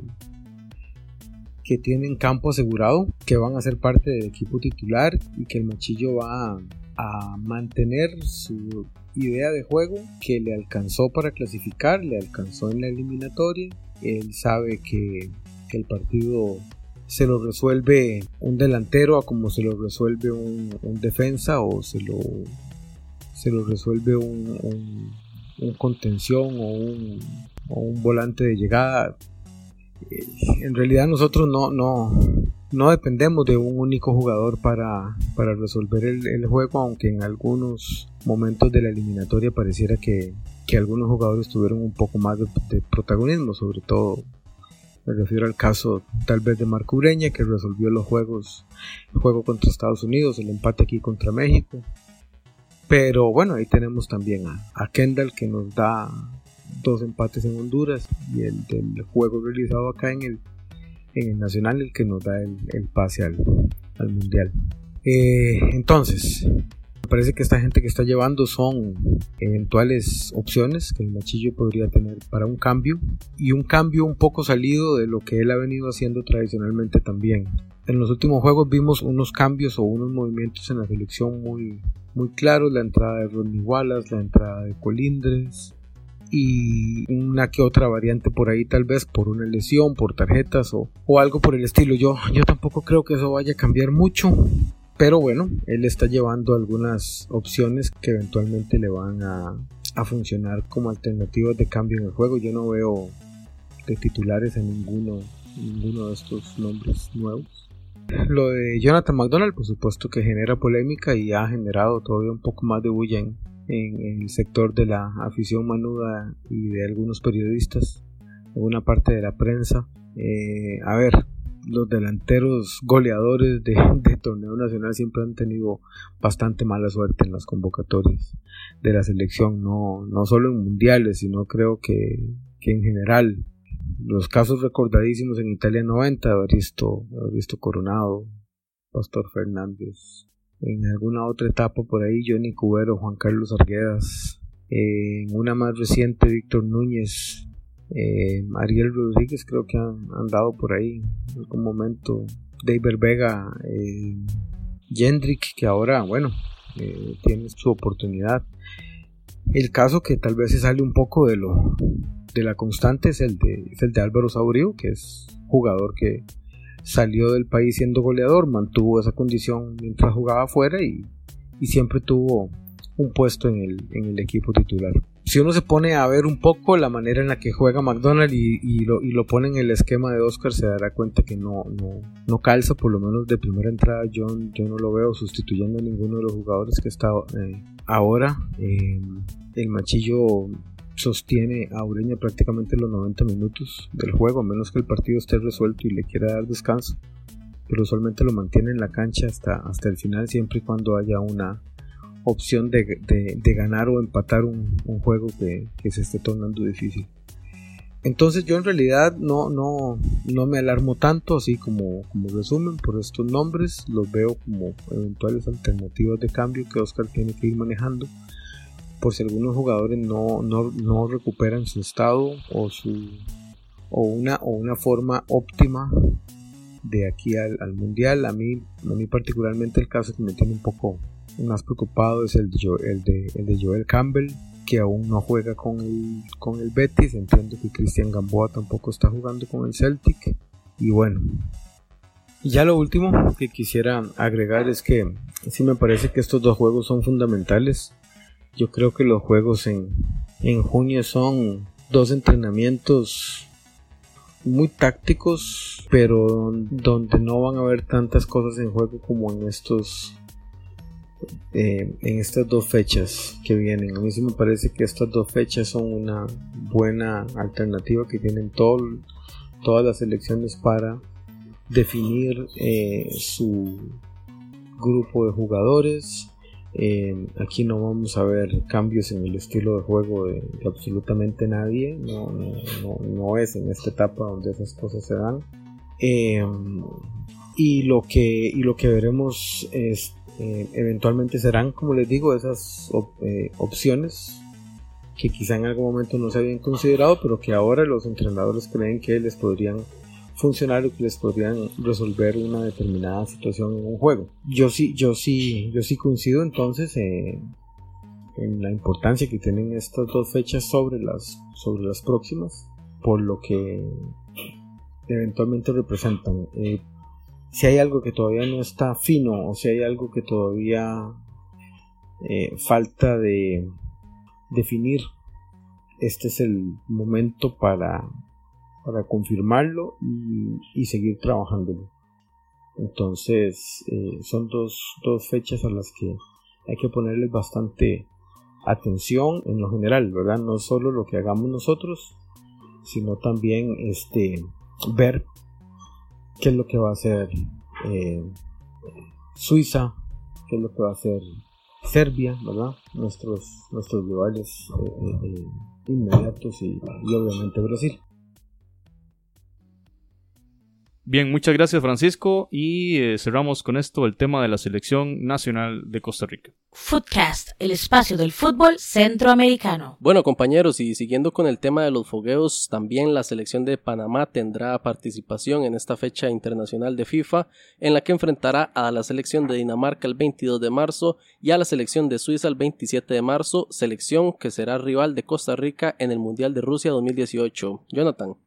que tienen campo asegurado, que van a ser parte del equipo titular y que el Machillo va a, mantener su idea de juego que le alcanzó para clasificar, le alcanzó en la eliminatoria. Él sabe que, el partido se lo resuelve un delantero a como se lo resuelve un, un defensa o se lo, se lo resuelve un, un, un contención o un, o un, volante de llegada. En realidad nosotros no, no, no dependemos de un único jugador para, para resolver el, juego, aunque en algunos momentos de la eliminatoria pareciera que, que algunos jugadores tuvieron un poco más de, protagonismo, sobre todo me refiero al caso tal vez de Marco Ureña que resolvió los juegos, el juego contra Estados Unidos, el empate aquí contra México. Pero bueno, ahí tenemos también a Kendall que nos da dos empates en Honduras y el del juego realizado acá en el, en el Nacional, el que nos da el, el pase al, al Mundial. Eh, entonces, me parece que esta gente que está llevando son eventuales opciones que el Machillo podría tener para un cambio y un cambio un poco salido de lo que él ha venido haciendo tradicionalmente también. En los últimos juegos vimos unos cambios o unos movimientos en la selección muy, muy claros, la entrada de Rodney Wallace, la entrada de Colindres y una que otra variante por ahí tal vez por una lesión, por tarjetas o, o algo por el estilo. Yo, yo tampoco creo que eso vaya a cambiar mucho. Pero bueno, él está llevando algunas opciones que eventualmente le van a, a, funcionar como alternativas de cambio en el juego. Yo no veo de titulares a ninguno, ninguno de estos nombres nuevos. Lo de Jonathan McDonald, por supuesto que genera polémica y ha generado todavía un poco más de bulla en, en, el sector de la afición manuda y de algunos periodistas, alguna parte de la prensa. Eh, a ver, los delanteros goleadores de, torneo nacional siempre han tenido bastante mala suerte en las convocatorias de la selección, no, no solo en mundiales, sino creo que, que en general. Los casos recordadísimos en Italia 90, Evaristo, Evaristo Coronado, Pastor Fernández, en alguna otra etapa por ahí, Johnny Cubero, Juan Carlos Arguedas, en una más reciente, Víctor Núñez, eh, Ariel Rodríguez creo que han, han, dado por ahí en algún momento David Vega eh, Jendrik que ahora bueno eh, tiene su oportunidad. El caso que tal vez se sale un poco de lo de la constante es el de, es el de Álvaro Saurio que es jugador que salió del país siendo goleador mantuvo esa condición mientras jugaba afuera y, y siempre tuvo un puesto en el, en el equipo titular si uno se pone a ver un poco la manera en la que juega McDonald y, lo, y lo, pone en el esquema de Oscar, se dará cuenta que no, no, no calza, por lo menos de primera entrada. Yo, yo, no lo veo sustituyendo a ninguno de los jugadores que está eh, ahora. Eh, el Machillo sostiene a Ureña prácticamente los 90 minutos del juego, a menos que el partido esté resuelto y le quiera dar descanso. Pero usualmente lo mantiene en la cancha hasta, hasta el final, siempre y cuando haya una opción de, de, ganar o empatar un, un juego que, que, se esté tornando difícil. Entonces yo en realidad no, no, no me alarmo tanto así como, como resumen por estos nombres, los veo como eventuales alternativas de cambio que Oscar tiene que ir manejando por si algunos jugadores no, no, no recuperan su estado o, su, o, una, o una forma óptima de aquí al, al mundial. A mí, a mí particularmente el caso que me tiene un poco más preocupado es el de, el de, el de Joel Campbell, que aún no juega con el, con el Betis. Entiendo que Cristian Gamboa tampoco está jugando con el Celtic. Y bueno, Y ya lo último que quisiera agregar es que sí me parece que estos dos juegos son fundamentales. Yo creo que los juegos en, en junio son dos entrenamientos muy tácticos, pero donde no van a haber tantas cosas en juego como en estos eh, en estas dos fechas que vienen. A mí sí me parece que estas dos fechas son una buena alternativa que tienen todo, todas las elecciones para definir eh, su grupo de jugadores. Aquí no vamos a ver cambios en el estilo de juego de, absolutamente nadie. No, es en esta etapa donde esas cosas se dan. y, lo que, y lo que veremos es eh, eventualmente serán, como les digo, esas eh, opciones que quizá en algún momento no se habían considerado, pero que ahora los entrenadores creen que les podrían funcionar o que les podrían resolver una determinada situación en un juego. Yo sí, yo sí, yo sí coincido entonces eh, en la importancia que tienen estas dos fechas sobre las, sobre las próximas, por lo que eventualmente representan si hay algo que todavía no está fino o si hay algo que todavía eh, falta de definir, este es el momento para, para confirmarlo y, seguir trabajándolo. Entonces eh, son dos, dos fechas a las que hay que ponerles bastante atención en lo general, ¿verdad? No solo lo que hagamos nosotros, sino también este ver qué es lo que va a hacer eh, Suiza, qué es lo que va a hacer Serbia, ¿verdad? Nuestros, nuestros rivales eh, inmediatos y obviamente Brasil. Bien, muchas gracias Francisco y eh, cerramos con esto el tema de la selección nacional de Costa Rica. Footcast, el espacio del fútbol centroamericano. Bueno compañeros, y siguiendo con el tema de los fogueos, también la selección de Panamá tendrá participación en esta fecha internacional de FIFA, en la que enfrentará a la selección de Dinamarca el 22 de marzo y a la selección de Suiza el 27 de marzo, selección que será rival de Costa Rica en el Mundial de Rusia 2018. Jonathan.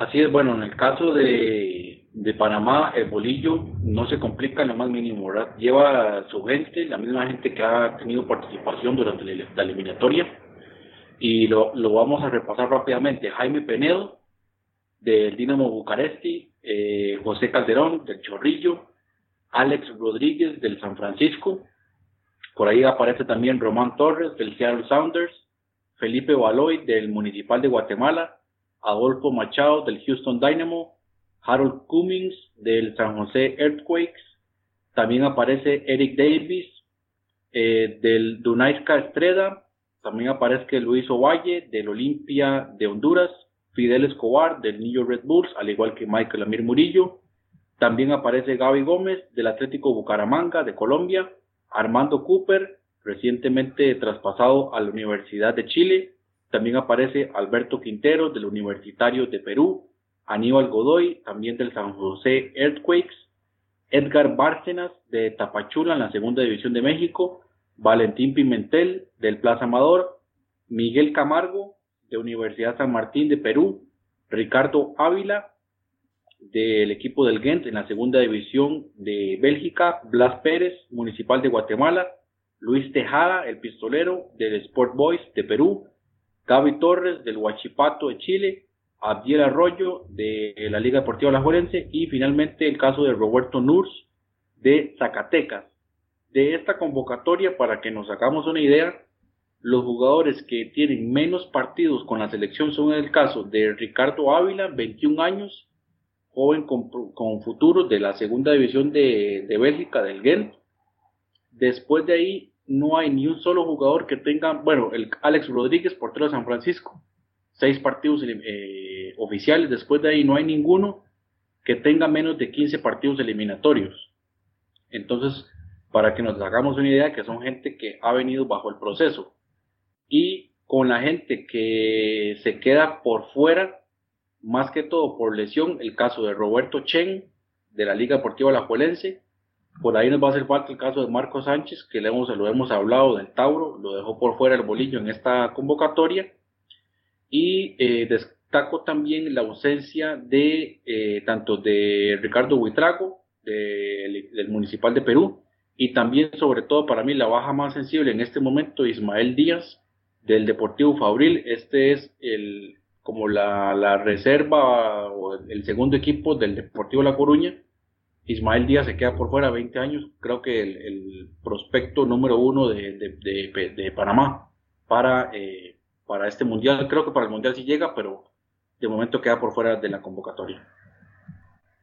Así es, bueno, en el caso de, de Panamá, el bolillo no se complica en lo más mínimo. Lleva su gente, la misma gente que ha tenido participación durante la eliminatoria, y lo, lo vamos a repasar rápidamente. Jaime Penedo, del Dinamo Bucaresti, eh, José Calderón, del Chorrillo, Alex Rodríguez, del San Francisco, por ahí aparece también Román Torres, del Seattle Sounders, Felipe Baloy, del Municipal de Guatemala, Adolfo Machado del Houston Dynamo, Harold Cummings del San José Earthquakes, también aparece Eric Davis eh, del Dunaiska Estreda, también aparece Luis Ovalle del Olimpia de Honduras, Fidel Escobar del New Red Bulls, al igual que Michael Amir Murillo, también aparece Gaby Gómez del Atlético Bucaramanga de Colombia, Armando Cooper, recientemente traspasado a la Universidad de Chile, también aparece Alberto Quintero del Universitario de Perú, Aníbal Godoy, también del San José Earthquakes, Edgar Bárcenas de Tapachula en la Segunda División de México, Valentín Pimentel del Plaza Amador, Miguel Camargo de Universidad San Martín de Perú, Ricardo Ávila del equipo del Ghent en la Segunda División de Bélgica, Blas Pérez, Municipal de Guatemala, Luis Tejada, el pistolero del Sport Boys de Perú, Gaby Torres del Huachipato de Chile, Abdiel Arroyo de la Liga Deportiva Alajuelense y finalmente el caso de Roberto Nurs de Zacatecas. De esta convocatoria, para que nos hagamos una idea, los jugadores que tienen menos partidos con la selección son el caso de Ricardo Ávila, 21 años, joven con, futuro de la segunda división de, de Bélgica, del Ghent. Después de ahí, no hay ni un solo jugador que tenga, bueno, el Alex Rodríguez, portero de San Francisco, seis partidos eh, oficiales, después de ahí no hay ninguno que tenga menos de 15 partidos eliminatorios. Entonces, para que nos hagamos una idea, que son gente que ha venido bajo el proceso. Y con la gente que se queda por fuera, más que todo por lesión, el caso de Roberto Chen, de la Liga Deportiva Alajuelense, por ahí nos va a hacer falta el caso de Marco Sánchez, que le hemos, lo hemos hablado del Tauro, lo dejó por fuera el bolillo en esta convocatoria. Y eh, destaco también la ausencia de eh, tanto de Ricardo Huitrago, de- del Municipal de Perú, y también, sobre todo, para mí, la baja más sensible en este momento, Ismael Díaz, del Deportivo Fabril. Este es el como la reserva o el segundo equipo del Deportivo La Coruña. Ismael Díaz se queda por fuera 20 años, creo que el, prospecto número uno de, de- de- de Panamá para, eh, para este mundial. Creo que para el mundial sí llega, pero de momento queda por fuera de la convocatoria.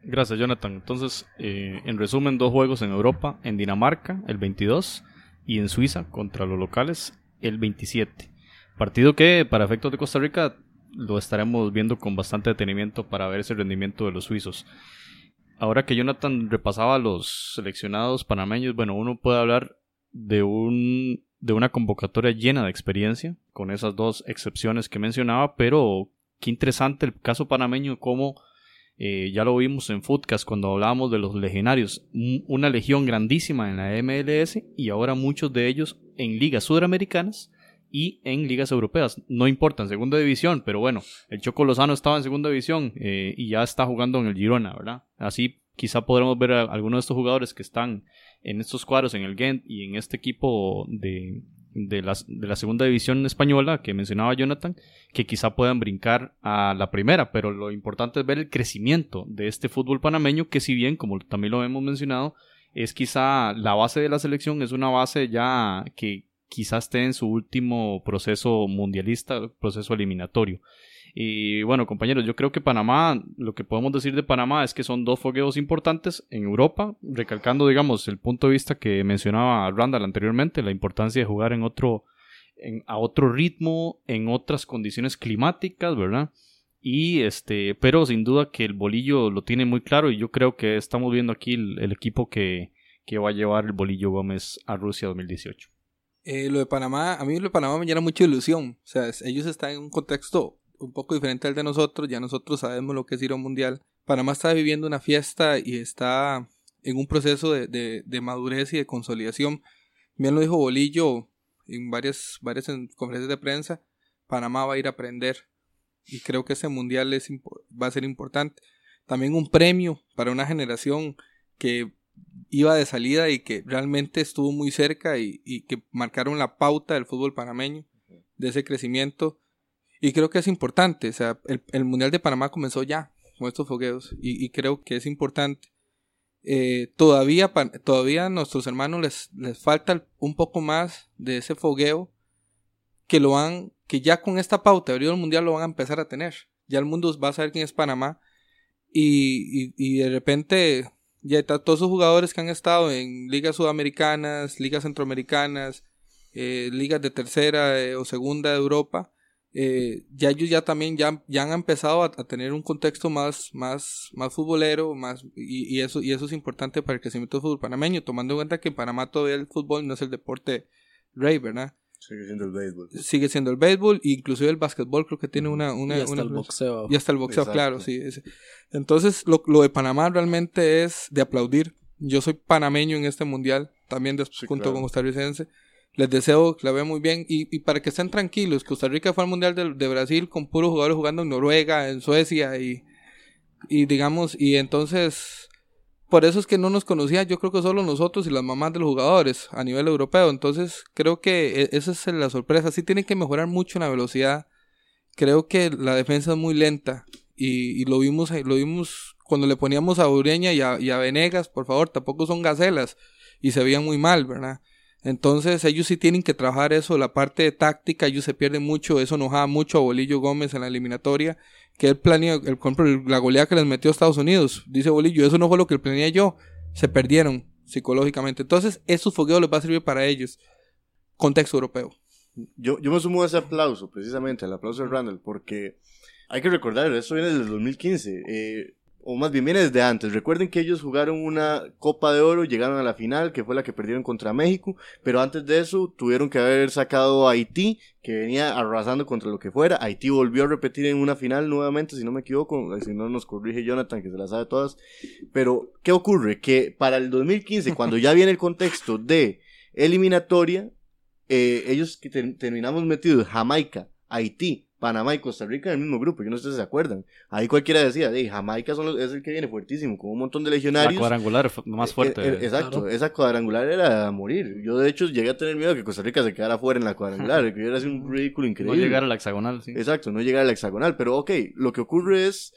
Gracias, Jonathan. Entonces, eh, en resumen, dos juegos en Europa, en Dinamarca, el 22, y en Suiza, contra los locales, el 27. Partido que, para efectos de Costa Rica, lo estaremos viendo con bastante detenimiento para ver ese rendimiento de los suizos. Ahora que Jonathan repasaba los seleccionados panameños, bueno, uno puede hablar de un de una convocatoria llena de experiencia, con esas dos excepciones que mencionaba, pero qué interesante el caso panameño, como eh, ya lo vimos en Footcast cuando hablábamos de los legionarios, un- una legión grandísima en la MLS y ahora muchos de ellos en ligas sudamericanas y en ligas europeas. No importa en segunda división, pero bueno, el Choco Lozano estaba en segunda división eh, y ya está jugando en el Girona, ¿verdad? Así quizá podremos ver a algunos de estos jugadores que están en estos cuadros, en el Ghent y en este equipo de, de, las- de la segunda división española que mencionaba Jonathan, que quizá puedan brincar a la primera, pero lo importante es ver el crecimiento de este fútbol panameño, que si bien, como también lo hemos mencionado, es quizá la base de la selección, es una base ya que quizás esté en su último proceso mundialista, proceso eliminatorio. Y bueno, compañeros, yo creo que Panamá, lo que podemos decir de Panamá es que son dos fogueos importantes en Europa, recalcando, digamos, el punto de vista que mencionaba Randall anteriormente, la importancia de jugar en otro, en- a otro ritmo, en otras condiciones climáticas, ¿verdad? Y este, pero sin duda que el bolillo lo tiene muy claro y yo creo que estamos viendo aquí el, equipo que, que va a llevar el bolillo Gómez a Rusia 2018. Eh, lo de Panamá, a mí lo de Panamá me llena mucha ilusión. O sea, ellos están en un contexto un poco diferente al de nosotros. Ya nosotros sabemos lo que es ir a un mundial. Panamá está viviendo una fiesta y está en un proceso de, de- de madurez y de consolidación. Bien lo dijo Bolillo en varias, varias en- conferencias de prensa. Panamá va a ir a aprender. Y creo que ese mundial es, va a ser importante. También un premio para una generación que iba de salida y que realmente estuvo muy cerca y, y que marcaron la pauta del fútbol panameño, de ese crecimiento. Y creo que es importante, o sea, el, el Mundial de Panamá comenzó ya con estos fogueos y, y creo que es importante. Eh, todavía, todavía a nuestros hermanos les, les falta un poco más de ese fogueo que lo van, que ya con esta pauta de abrir el mundial lo van a empezar a tener. Ya el mundo va a saber quién es Panamá y, y, y de repente está, todos esos jugadores que han estado en ligas sudamericanas, ligas centroamericanas, eh, ligas de tercera eh, o segunda de Europa, eh, ya ellos ya también ya, ya han empezado a, a tener un contexto más, más, más futbolero, más, y, y eso, y eso es importante para el crecimiento del fútbol panameño, tomando en cuenta que en Panamá todavía el fútbol no es el deporte rey, ¿verdad? Sigue siendo el béisbol. Sigue siendo el béisbol, inclusive el básquetbol creo que tiene una... una Y hasta una- el boxeo. Y hasta el boxeo, Exacto. claro, sí. Entonces, lo, lo de Panamá realmente es de aplaudir. Yo soy panameño en este mundial, también des- Sí, junto claro. con costarricense. Les deseo que la vean muy bien y, y para que estén tranquilos. Costa Rica fue al mundial de, de Brasil con puros jugadores jugando en Noruega, en Suecia y, y digamos, y entonces, por eso es que no nos conocía, yo creo que solo nosotros y las mamás de los jugadores a nivel europeo. Entonces, creo que e- esa es la sorpresa. Sí tienen que mejorar mucho en la velocidad. Creo que la defensa es muy lenta y, lo vimos lo vimos cuando le poníamos a Ureña y a, y a Venegas, por favor, tampoco son gacelas y se veían muy mal, ¿verdad? Entonces ellos sí tienen que trabajar eso, la parte de táctica, ellos se pierden mucho, eso enojaba mucho a Bolillo Gómez en la eliminatoria, que él planeó, el, la goleada que les metió a Estados Unidos, dice Bolillo, eso no fue lo que planeé yo, se perdieron psicológicamente. Entonces, esos fogueos les va a servir para ellos. Contexto europeo. Yo, yo me sumo a ese aplauso, precisamente, al aplauso de Randall, porque hay que recordar, esto viene desde el 2015, eh, o más bien viene desde antes. Recuerden que ellos jugaron una Copa de Oro, llegaron a la final, que fue la que perdieron contra México, pero antes de eso tuvieron que haber sacado a Haití, que venía arrasando contra lo que fuera. Haití volvió a repetir en una final nuevamente, si no me equivoco, si no nos corrige Jonathan, que se la sabe todas. Pero, ¿qué ocurre? Que para el 2015, cuando ya viene el contexto de eliminatoria, eh, ellos que ter- terminamos metidos Jamaica, Haití, Panamá y Costa Rica en el mismo grupo, yo no sé si se acuerdan. Ahí cualquiera decía, de Jamaica son los- es el que viene fuertísimo, con un montón de La legionarios. cuadrangular fu- más fuerte. Eh, eh, exacto, esa cuadrangular era a morir. Yo de hecho llegué a tener miedo que Costa Rica se quedara fuera en la cuadrangular, que hubiera sido un ridículo no increíble. llegar a la hexagonal, sí. Exacto, no llegar a la hexagonal. Pero ok, lo que ocurre es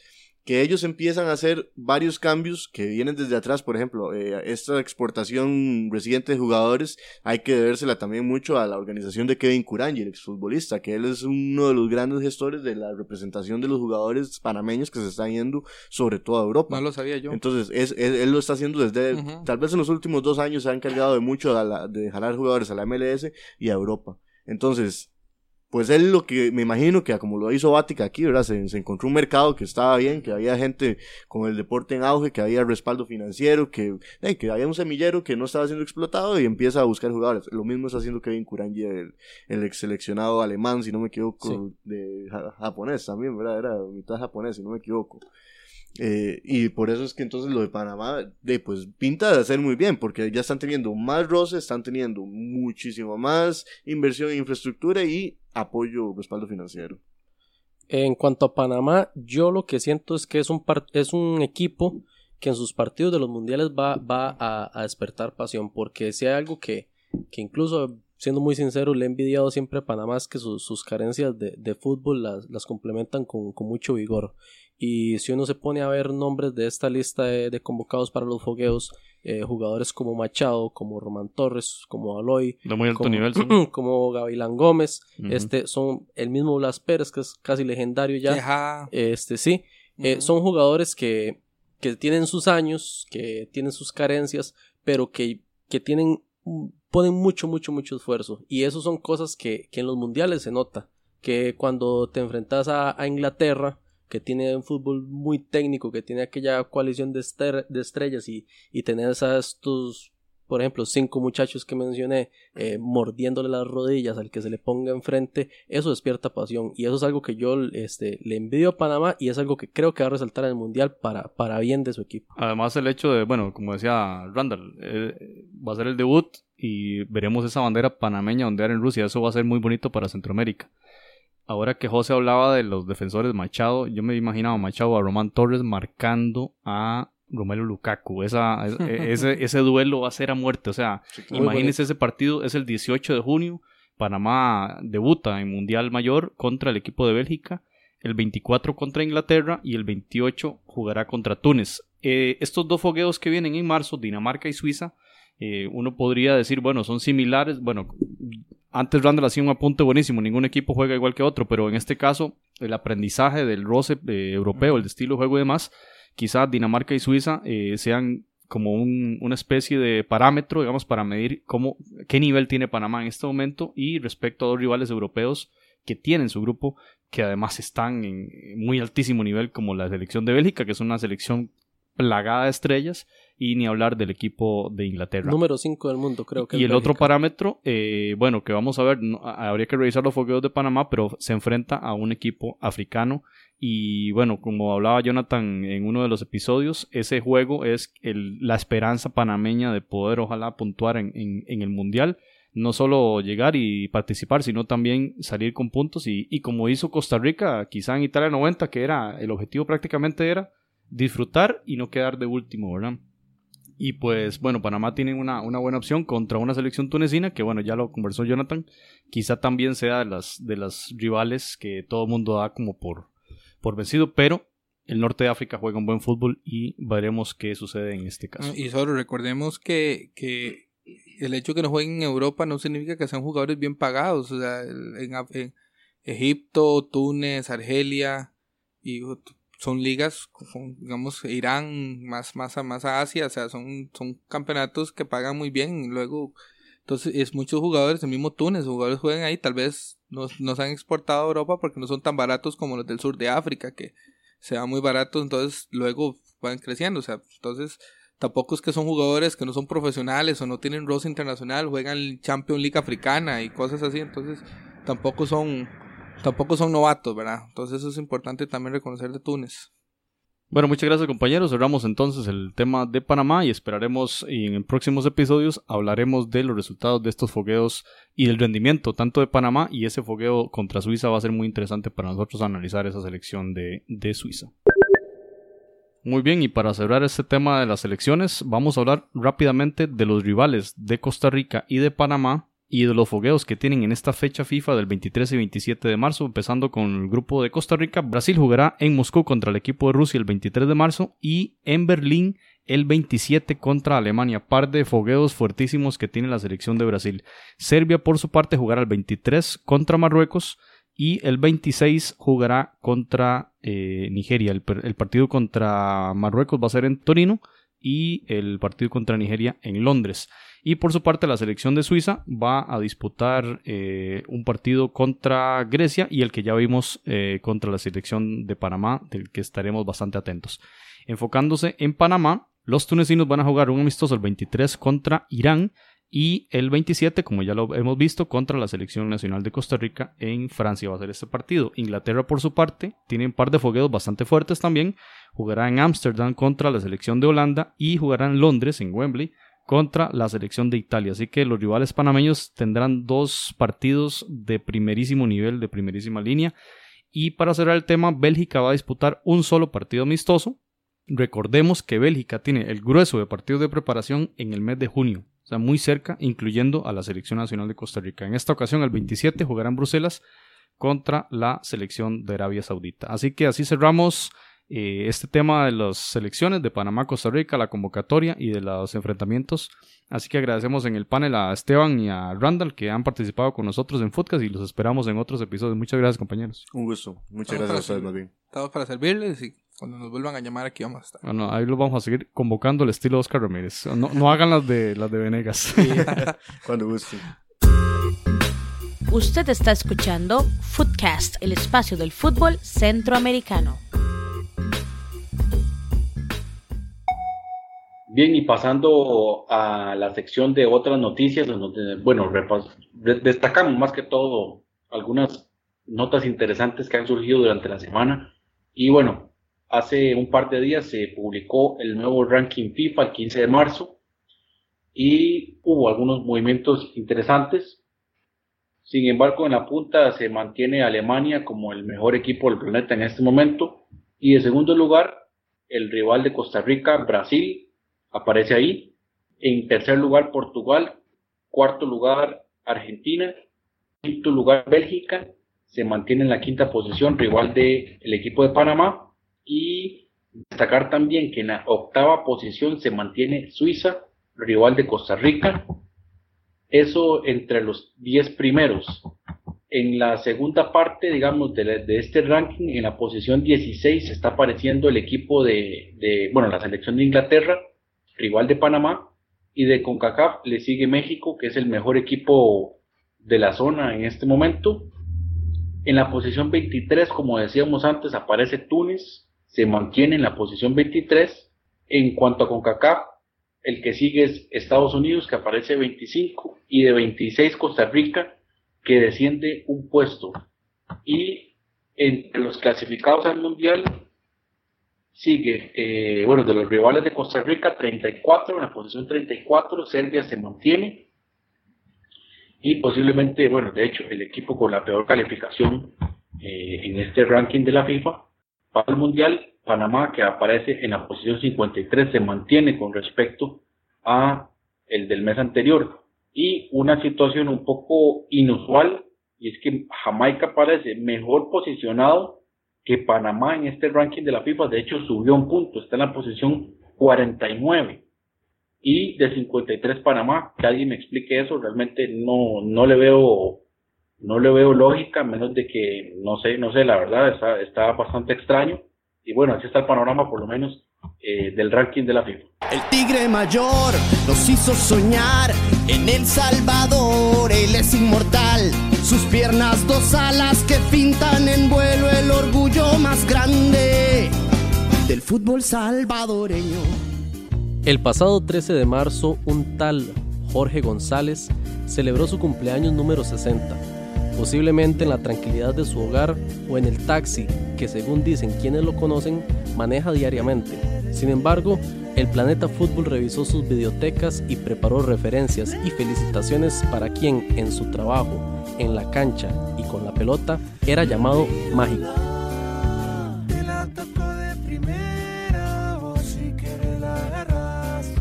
que ellos empiezan a hacer varios cambios que vienen desde atrás. Por ejemplo, eh, esta exportación reciente de jugadores hay que debérsela también mucho a la organización de Kevin Curangi, el exfutbolista, que él es uno de los grandes gestores de la representación de los jugadores panameños que se están yendo sobre toda Europa. No lo sabía yo. Entonces, es, es- él lo está haciendo desde, tal vez en los últimos dos años se ha encargado de mucho a la- de jalar jugadores a la MLS y a Europa. Entonces, pues él lo que me imagino que como lo hizo Vatica aquí, ¿verdad? Se, se encontró un mercado que estaba bien, que había gente con el deporte en auge, que había respaldo financiero, que, eh, que había un semillero que no estaba siendo explotado y empieza a buscar jugadores. Lo mismo está haciendo Kevin Kurangi, el, el ex seleccionado alemán, si no me equivoco, de ja- japonés también, ¿verdad? Era mitad japonés, si no me equivoco. Eh, y por eso es que entonces lo de Panamá, de, pues pinta de hacer muy bien, porque ya están teniendo más roce, están teniendo muchísimo más inversión en infraestructura y apoyo, respaldo financiero. En cuanto a Panamá, yo lo que siento es que es un, es un equipo que en sus partidos de los mundiales va, va a, despertar pasión, porque si hay algo que, que incluso, siendo muy sincero, le he envidiado siempre a Panamá es que sus, sus carencias de, de fútbol las, las complementan con, con mucho vigor. Y si uno se pone a ver nombres de esta lista de, de convocados para los fogueos, eh, jugadores como Machado, como Román Torres, como Aloy, De muy alto como, nivel, como Gavilán Gómez, este son el mismo Blas Pérez, que es casi legendario ya. Este sí, eh, son jugadores que, que tienen sus años, que tienen sus carencias, pero que, que tienen, mm, ponen mucho, mucho, mucho esfuerzo. Y eso son cosas que, que en los mundiales se nota. Que cuando te enfrentas a, a Inglaterra, que tiene un fútbol muy técnico, que tiene aquella coalición de, de estrellas y, y tenés a estos, por ejemplo, cinco muchachos que mencioné, eh, mordiéndole las rodillas al que se le ponga enfrente, eso despierta pasión y eso es algo que yo este, le envidio a Panamá y es algo que creo que va a resaltar en el Mundial para, para bien de su equipo. Además, el hecho de, bueno, como decía Randall, eh, va a ser el debut y veremos esa bandera panameña ondear en Rusia. Eso va a ser muy bonito para Centroamérica. Ahora que José hablaba de los defensores Machado, yo me imaginaba a Machado a Román Torres marcando a Romelu Lukaku. Esa, es- e- ese, ese duelo va a ser a muerte. O sea, imagínense ese partido, es el 18 de junio. Panamá debuta en Mundial Mayor contra el equipo de Bélgica. El 24 contra Inglaterra y el 28 jugará contra Túnez. Eh, estos dos fogueos que vienen en marzo, Dinamarca y Suiza, eh, uno podría decir, bueno, son similares. Bueno, antes Randall hacía un apunte buenísimo, ningún equipo juega igual que otro, pero en este caso el aprendizaje del roce eh, europeo, el de estilo de juego y demás, quizás Dinamarca y Suiza eh, sean como un- una especie de parámetro, digamos, para medir cómo, qué nivel tiene Panamá en este momento y respecto a dos rivales europeos que tienen su grupo, que además están en muy altísimo nivel, como la selección de Bélgica, que es una selección plagada de estrellas, y ni hablar del equipo de Inglaterra. Número 5 del mundo, creo que Y el otro Bélgica. parámetro, eh, bueno, que vamos a ver, no- habría que revisar los fogueos de Panamá, pero se enfrenta a un equipo africano. Y bueno, como hablaba Jonathan en uno de los episodios, ese juego es el- la esperanza panameña de poder, ojalá, puntuar en, en- en el Mundial. No solo llegar y participar, sino también salir con puntos. Y, y como hizo Costa Rica, quizá en Italia 90, que era el objetivo prácticamente era disfrutar y no quedar de último, ¿verdad? Y pues bueno, Panamá tiene una, una buena opción contra una selección tunecina que bueno, ya lo conversó Jonathan, quizá también sea de las, de las rivales que todo el mundo da como por, por vencido, pero el norte de África juega un buen fútbol y veremos qué sucede en este caso. Y solo recordemos que, que el hecho que no jueguen en Europa no significa que sean jugadores bien pagados. O sea, en, en Egipto, Túnez, Argelia, y son ligas, digamos, Irán, más, más, a, más a Asia, o sea, son, son campeonatos que pagan muy bien. luego, entonces, es muchos jugadores, el mismo Túnez, jugadores juegan ahí, tal vez no, no se han exportado a Europa porque no son tan baratos como los del sur de África, que se dan muy baratos, entonces luego van creciendo, o sea, entonces tampoco es que son jugadores que no son profesionales o no tienen roce internacional, juegan Champions League africana y cosas así, entonces tampoco son tampoco son novatos, ¿verdad? Entonces eso es importante también reconocer de Túnez. Bueno, muchas gracias compañeros. Cerramos entonces el tema de Panamá y esperaremos y en próximos episodios hablaremos de los resultados de estos fogueos y del rendimiento tanto de Panamá y ese fogueo contra Suiza va a ser muy interesante para nosotros analizar esa selección de, de Suiza. Muy bien, y para cerrar este tema de las elecciones, vamos a hablar rápidamente de los rivales de Costa Rica y de Panamá y de los fogueos que tienen en esta fecha FIFA del 23 y 27 de marzo, empezando con el grupo de Costa Rica. Brasil jugará en Moscú contra el equipo de Rusia el 23 de marzo y en Berlín el 27 contra Alemania. Par de fogueos fuertísimos que tiene la selección de Brasil. Serbia, por su parte, jugará el 23 contra Marruecos y el 26 jugará contra eh, Nigeria. El, el partido contra Marruecos va a ser en Torino y el partido contra Nigeria en Londres. Y por su parte, la selección de Suiza va a disputar eh, un partido contra Grecia y el que ya vimos eh, contra la selección de Panamá, del que estaremos bastante atentos. Enfocándose en Panamá, los tunecinos van a jugar un amistoso el 23 contra Irán y el 27, como ya lo hemos visto, contra la selección nacional de Costa Rica en Francia va a ser este partido. Inglaterra, por su parte, tiene un par de fogueos bastante fuertes también. Jugará en Ámsterdam contra la selección de Holanda y jugará en Londres, en Wembley, contra la selección de Italia. Así que los rivales panameños tendrán dos partidos de primerísimo nivel, de primerísima línea. Y para cerrar el tema, Bélgica va a disputar un solo partido amistoso. Recordemos que Bélgica tiene el grueso de partidos de preparación en el mes de junio, sea, muy cerca, incluyendo a la selección nacional de Costa Rica. En esta ocasión, el 27, jugará en Bruselas contra la selección de Arabia Saudita. Así que así cerramos eh, este tema de las selecciones de Panamá, Costa Rica, la convocatoria y de los enfrentamientos. Así que agradecemos en el panel a Esteban y a Randall que han participado con nosotros en Footcast y los esperamos en otros episodios. Muchas gracias, compañeros. Un gusto. Muchas gracias a ustedes, más bien. Estamos para servirles y cuando nos vuelvan a llamar aquí vamos a estar. Bueno, ahí los vamos a seguir convocando al estilo Oscar Ramírez. No, no hagan las de las de Venegas. cuando gusten. Usted está escuchando Footcast, el espacio del fútbol centroamericano. Bien, y pasando a la sección de otras noticias, bueno, destacamos más que todo algunas notas interesantes que han surgido durante la semana. Y bueno, hace un par de días se publicó el nuevo ranking FIFA el 15 de marzo y hubo algunos movimientos interesantes. Sin embargo, en la punta se mantiene Alemania como el mejor equipo del planeta en este momento. Y en segundo lugar, el rival de Costa Rica, Brasil, aparece ahí. En tercer lugar, Portugal. Cuarto lugar, Argentina. Quinto lugar, Bélgica. Se mantiene en la quinta posición, rival del el equipo de Panamá. Y destacar también que en la octava posición se mantiene Suiza, rival de Costa Rica. Eso entre los diez primeros. En la segunda parte, digamos, de, este ranking, en la posición 16 está apareciendo el equipo de, de, bueno, la selección de Inglaterra, rival de Panamá, y de CONCACAF le sigue México, que es el mejor equipo de la zona en este momento. En la posición 23, como decíamos antes, aparece Túnez, se mantiene en la posición 23. En cuanto a CONCACAF, el que sigue es Estados Unidos, que aparece 25, y de 26 Costa Rica, que desciende un puesto. Y entre los clasificados al Mundial sigue, eh, bueno, de los rivales de Costa Rica, 34, en la posición 34, Serbia se mantiene. Y posiblemente, bueno, de hecho, el equipo con la peor calificación eh, en este ranking de la FIFA para el Mundial, Panamá, que aparece en la posición 53, se mantiene con respecto a el del mes anterior. Y una situación un poco inusual, y es que Jamaica aparece mejor posicionado que Panamá en este ranking de la FIFA, de hecho, subió un punto, está en la posición 49. Y de 53 Panamá, que alguien me explique eso, realmente no, no le veo no le veo lógica, menos de que, no sé, no sé, la verdad, está, está bastante extraño. Y bueno, así está el panorama, por lo menos, eh, del ranking de la FIFA. El tigre mayor nos hizo soñar en El Salvador, él es inmortal. Sus piernas dos alas que pintan en vuelo el orgullo más grande del fútbol salvadoreño. El pasado 13 de marzo, un tal Jorge González celebró su cumpleaños número 60, posiblemente en la tranquilidad de su hogar o en el taxi que según dicen quienes lo conocen, maneja diariamente. Sin embargo, el Planeta Fútbol revisó sus videotecas y preparó referencias y felicitaciones para quien en su trabajo, en la cancha y con la pelota era llamado mágico.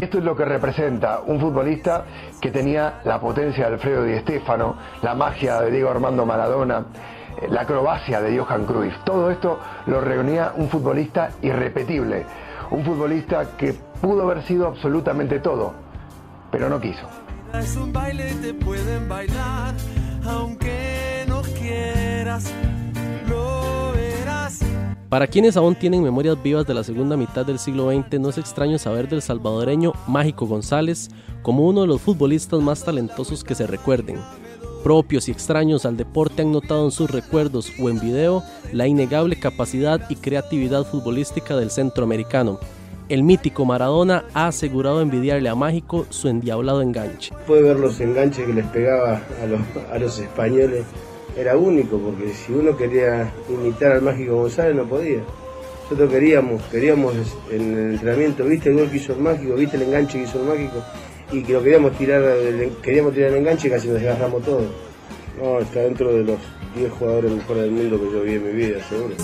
Esto es lo que representa un futbolista que tenía la potencia de Alfredo Di Stéfano, la magia de Diego Armando Maradona, eh, la acrobacia de Johan Cruyff. Todo esto lo reunía un futbolista irrepetible, un futbolista que pudo haber sido absolutamente todo, pero no quiso. Es un baile te pueden bailar, aunque no quieras. Para quienes aún tienen memorias vivas de la segunda mitad del siglo XX, no es extraño saber del salvadoreño Mágico González como uno de los futbolistas más talentosos que se recuerden. Propios y extraños al deporte han notado en sus recuerdos o en video la innegable capacidad y creatividad futbolística del centroamericano. El mítico Maradona ha asegurado envidiarle a Mágico su endiablado enganche. Puede ver los enganches que les pegaba a los, a los españoles era único, porque si uno quería imitar al Mágico González no podía. Nosotros queríamos, queríamos en el entrenamiento, viste el gol que hizo el Mágico, viste el enganche que hizo el Mágico, y que lo queríamos tirar, queríamos tirar el enganche y casi nos desgarramos todo. No, está dentro de los 10 jugadores mejores del mundo que yo vi en mi vida, seguro.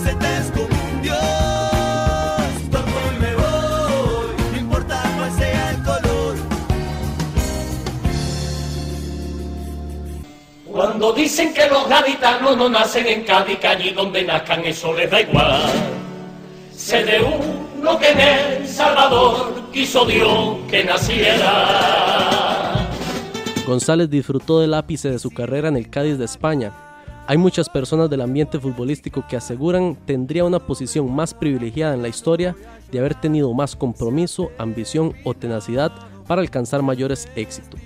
Cuando dicen que los gaditanos no nacen en Cádiz, que allí donde nazcan eso les da igual. Sé de uno que en El Salvador quiso Dios que naciera. González disfrutó del ápice de su carrera en el Cádiz de España. Hay muchas personas del ambiente futbolístico que aseguran tendría una posición más privilegiada en la historia de haber tenido más compromiso, ambición o tenacidad para alcanzar mayores éxitos.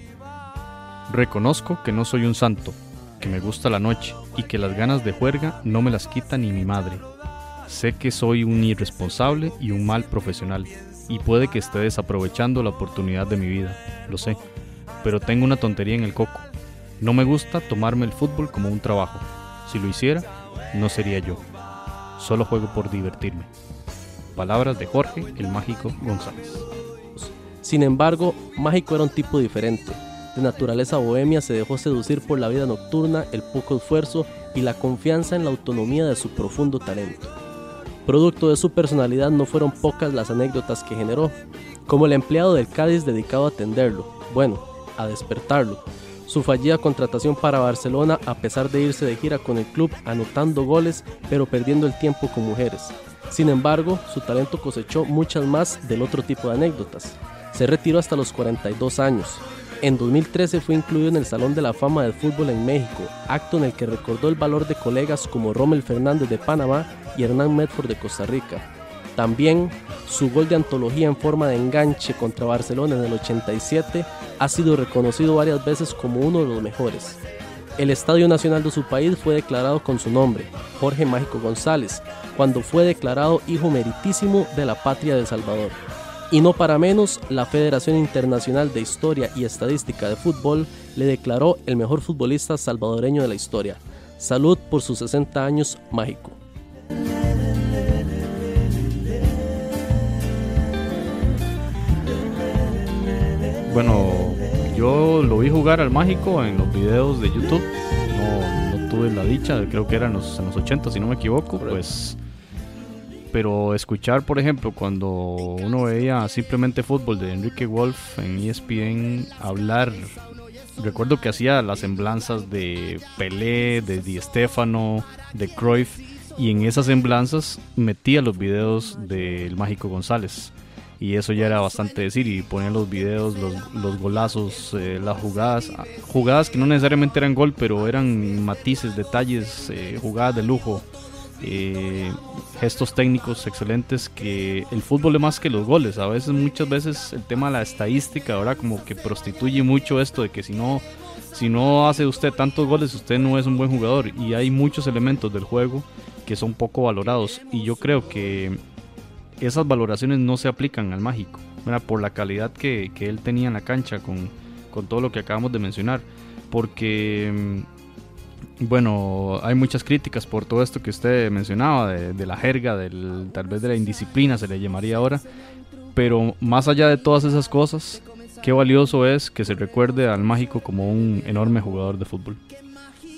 Reconozco que no soy un santo, que me gusta la noche y que las ganas de juerga no me las quita ni mi madre. Sé que soy un irresponsable y un mal profesional, y puede que esté desaprovechando la oportunidad de mi vida, lo sé, pero tengo una tontería en el coco. No me gusta tomarme el fútbol como un trabajo. Si lo hiciera, no sería yo. Solo juego por divertirme. Palabras de Jorge el Mágico González. Sin embargo, Mágico era un tipo diferente. De naturaleza bohemia se dejó seducir por la vida nocturna, el poco esfuerzo y la confianza en la autonomía de su profundo talento. Producto de su personalidad no fueron pocas las anécdotas que generó, como el empleado del Cádiz dedicado a atenderlo, bueno, a despertarlo, su fallida contratación para Barcelona a pesar de irse de gira con el club anotando goles pero perdiendo el tiempo con mujeres. Sin embargo, su talento cosechó muchas más del otro tipo de anécdotas. Se retiró hasta los 42 años, en 2013 fue incluido en el Salón de la Fama del Fútbol en México, acto en el que recordó el valor de colegas como Rommel Fernández de Panamá y Hernán Medford de Costa Rica. También su gol de antología en forma de enganche contra Barcelona en el 87 ha sido reconocido varias veces como uno de los mejores. El Estadio Nacional de su país fue declarado con su nombre, Jorge Mágico González, cuando fue declarado hijo meritísimo de la patria de Salvador. Y no para menos, la Federación Internacional de Historia y Estadística de Fútbol le declaró el mejor futbolista salvadoreño de la historia. Salud por sus 60 años mágico. Bueno, yo lo vi jugar al mágico en los videos de YouTube. No, no tuve la dicha, creo que eran los, en los 80 si no me equivoco. Pues pero escuchar, por ejemplo, cuando uno veía simplemente fútbol de Enrique Wolf en ESPN hablar, recuerdo que hacía las semblanzas de Pelé, de Di Stefano, de Cruyff, y en esas semblanzas metía los videos del Mágico González. Y eso ya era bastante decir, y ponía los videos, los, golazos, eh, las jugadas, jugadas que no necesariamente eran gol, pero eran matices, detalles, eh, jugadas de lujo eh, gestos técnicos excelentes que el fútbol es más que los goles. A veces, muchas veces, el tema de la estadística ahora como que prostituye mucho esto de que si no, si no hace usted tantos goles, usted no es un buen jugador. Y hay muchos elementos del juego que son poco valorados. Y yo creo que esas valoraciones no se aplican al mágico, por la calidad que, que, él tenía en la cancha con, con todo lo que acabamos de mencionar. Porque bueno, hay muchas críticas por todo esto que usted mencionaba, de, la jerga, del, tal vez de la indisciplina se le llamaría ahora. Pero más allá de todas esas cosas, qué valioso es que se recuerde al mágico como un enorme jugador de fútbol.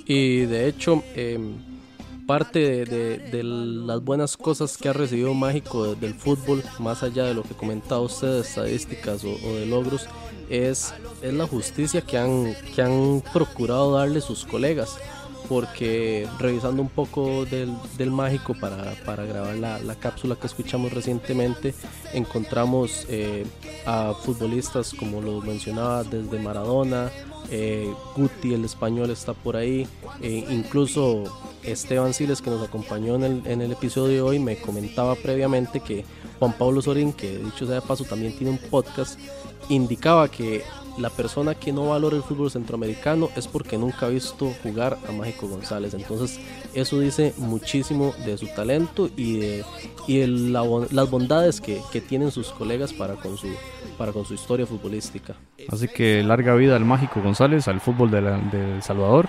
Y de hecho, em, parte de, las buenas cosas que ha recibido Mágico de- del fútbol, más allá de lo que comentaba usted de estadísticas o, o de logros, es, es la justicia que han, que han procurado darle sus colegas. Porque revisando un poco del, del Mágico para, para grabar la, la cápsula que escuchamos recientemente, encontramos eh, a futbolistas como lo mencionaba desde Maradona, eh, Guti el español está por ahí, eh, incluso Esteban Siles que nos acompañó en el, en el episodio de hoy me comentaba previamente que Juan Pablo Sorín, que dicho sea de paso también tiene un podcast, indicaba que la persona que no valora el fútbol centroamericano es porque nunca ha visto jugar a Mágico González. Entonces eso dice muchísimo de su talento y de, las bondades que, tienen sus colegas para con su, historia futbolística. Así que larga vida al mágico González, al fútbol de, de El Salvador.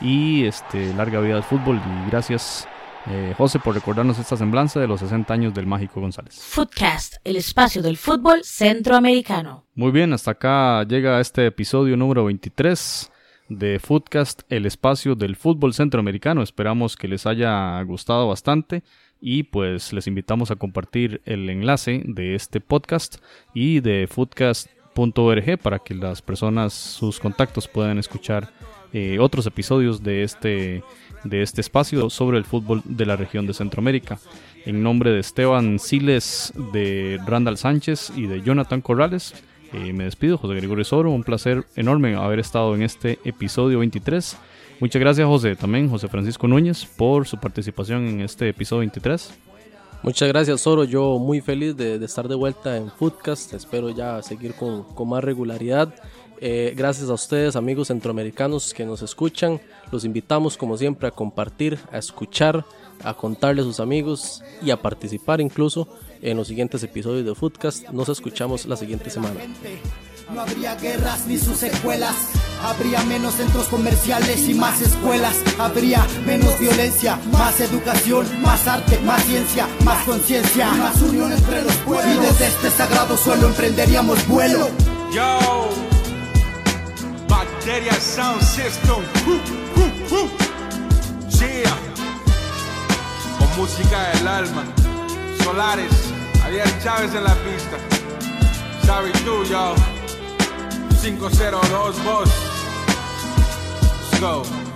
Y este, larga vida al fútbol. Y gracias, eh, José, por recordarnos esta semblanza de los 60 años del mágico González. Footcast, el espacio del fútbol centroamericano. Muy bien, hasta acá llega este episodio número 23 de Footcast, el espacio del fútbol centroamericano. Esperamos que les haya gustado bastante y pues les invitamos a compartir el enlace de este podcast y de footcast.org para que las personas, sus contactos puedan escuchar eh, otros episodios de este, de este espacio sobre el fútbol de la región de Centroamérica. En nombre de Esteban Siles, de Randall Sánchez y de Jonathan Corrales, eh, me despido, José Gregorio Soro. Un placer enorme haber estado en este episodio 23. Muchas gracias, José, también José Francisco Núñez, por su participación en este episodio 23. Muchas gracias, Soro. Yo muy feliz de, estar de vuelta en Foodcast. Espero ya seguir con, con más regularidad. Eh, gracias a ustedes, amigos centroamericanos que nos escuchan. Los invitamos, como siempre, a compartir, a escuchar, a contarle a sus amigos y a participar incluso en los siguientes episodios de Foodcast. Nos escuchamos la siguiente semana. No habría guerras ni sus secuelas. Habría menos centros comerciales y más escuelas. Habría menos violencia, más educación, más arte, más ciencia, más conciencia, más unión entre los pueblos. Y desde este sagrado suelo emprenderíamos vuelo. Yo, Bacteria Sound System. Uh, uh, uh. Yeah. Con música del alma. Solares, Ariel Chávez en la pista. Xavi tú, yo. 502 Boss. Let's go.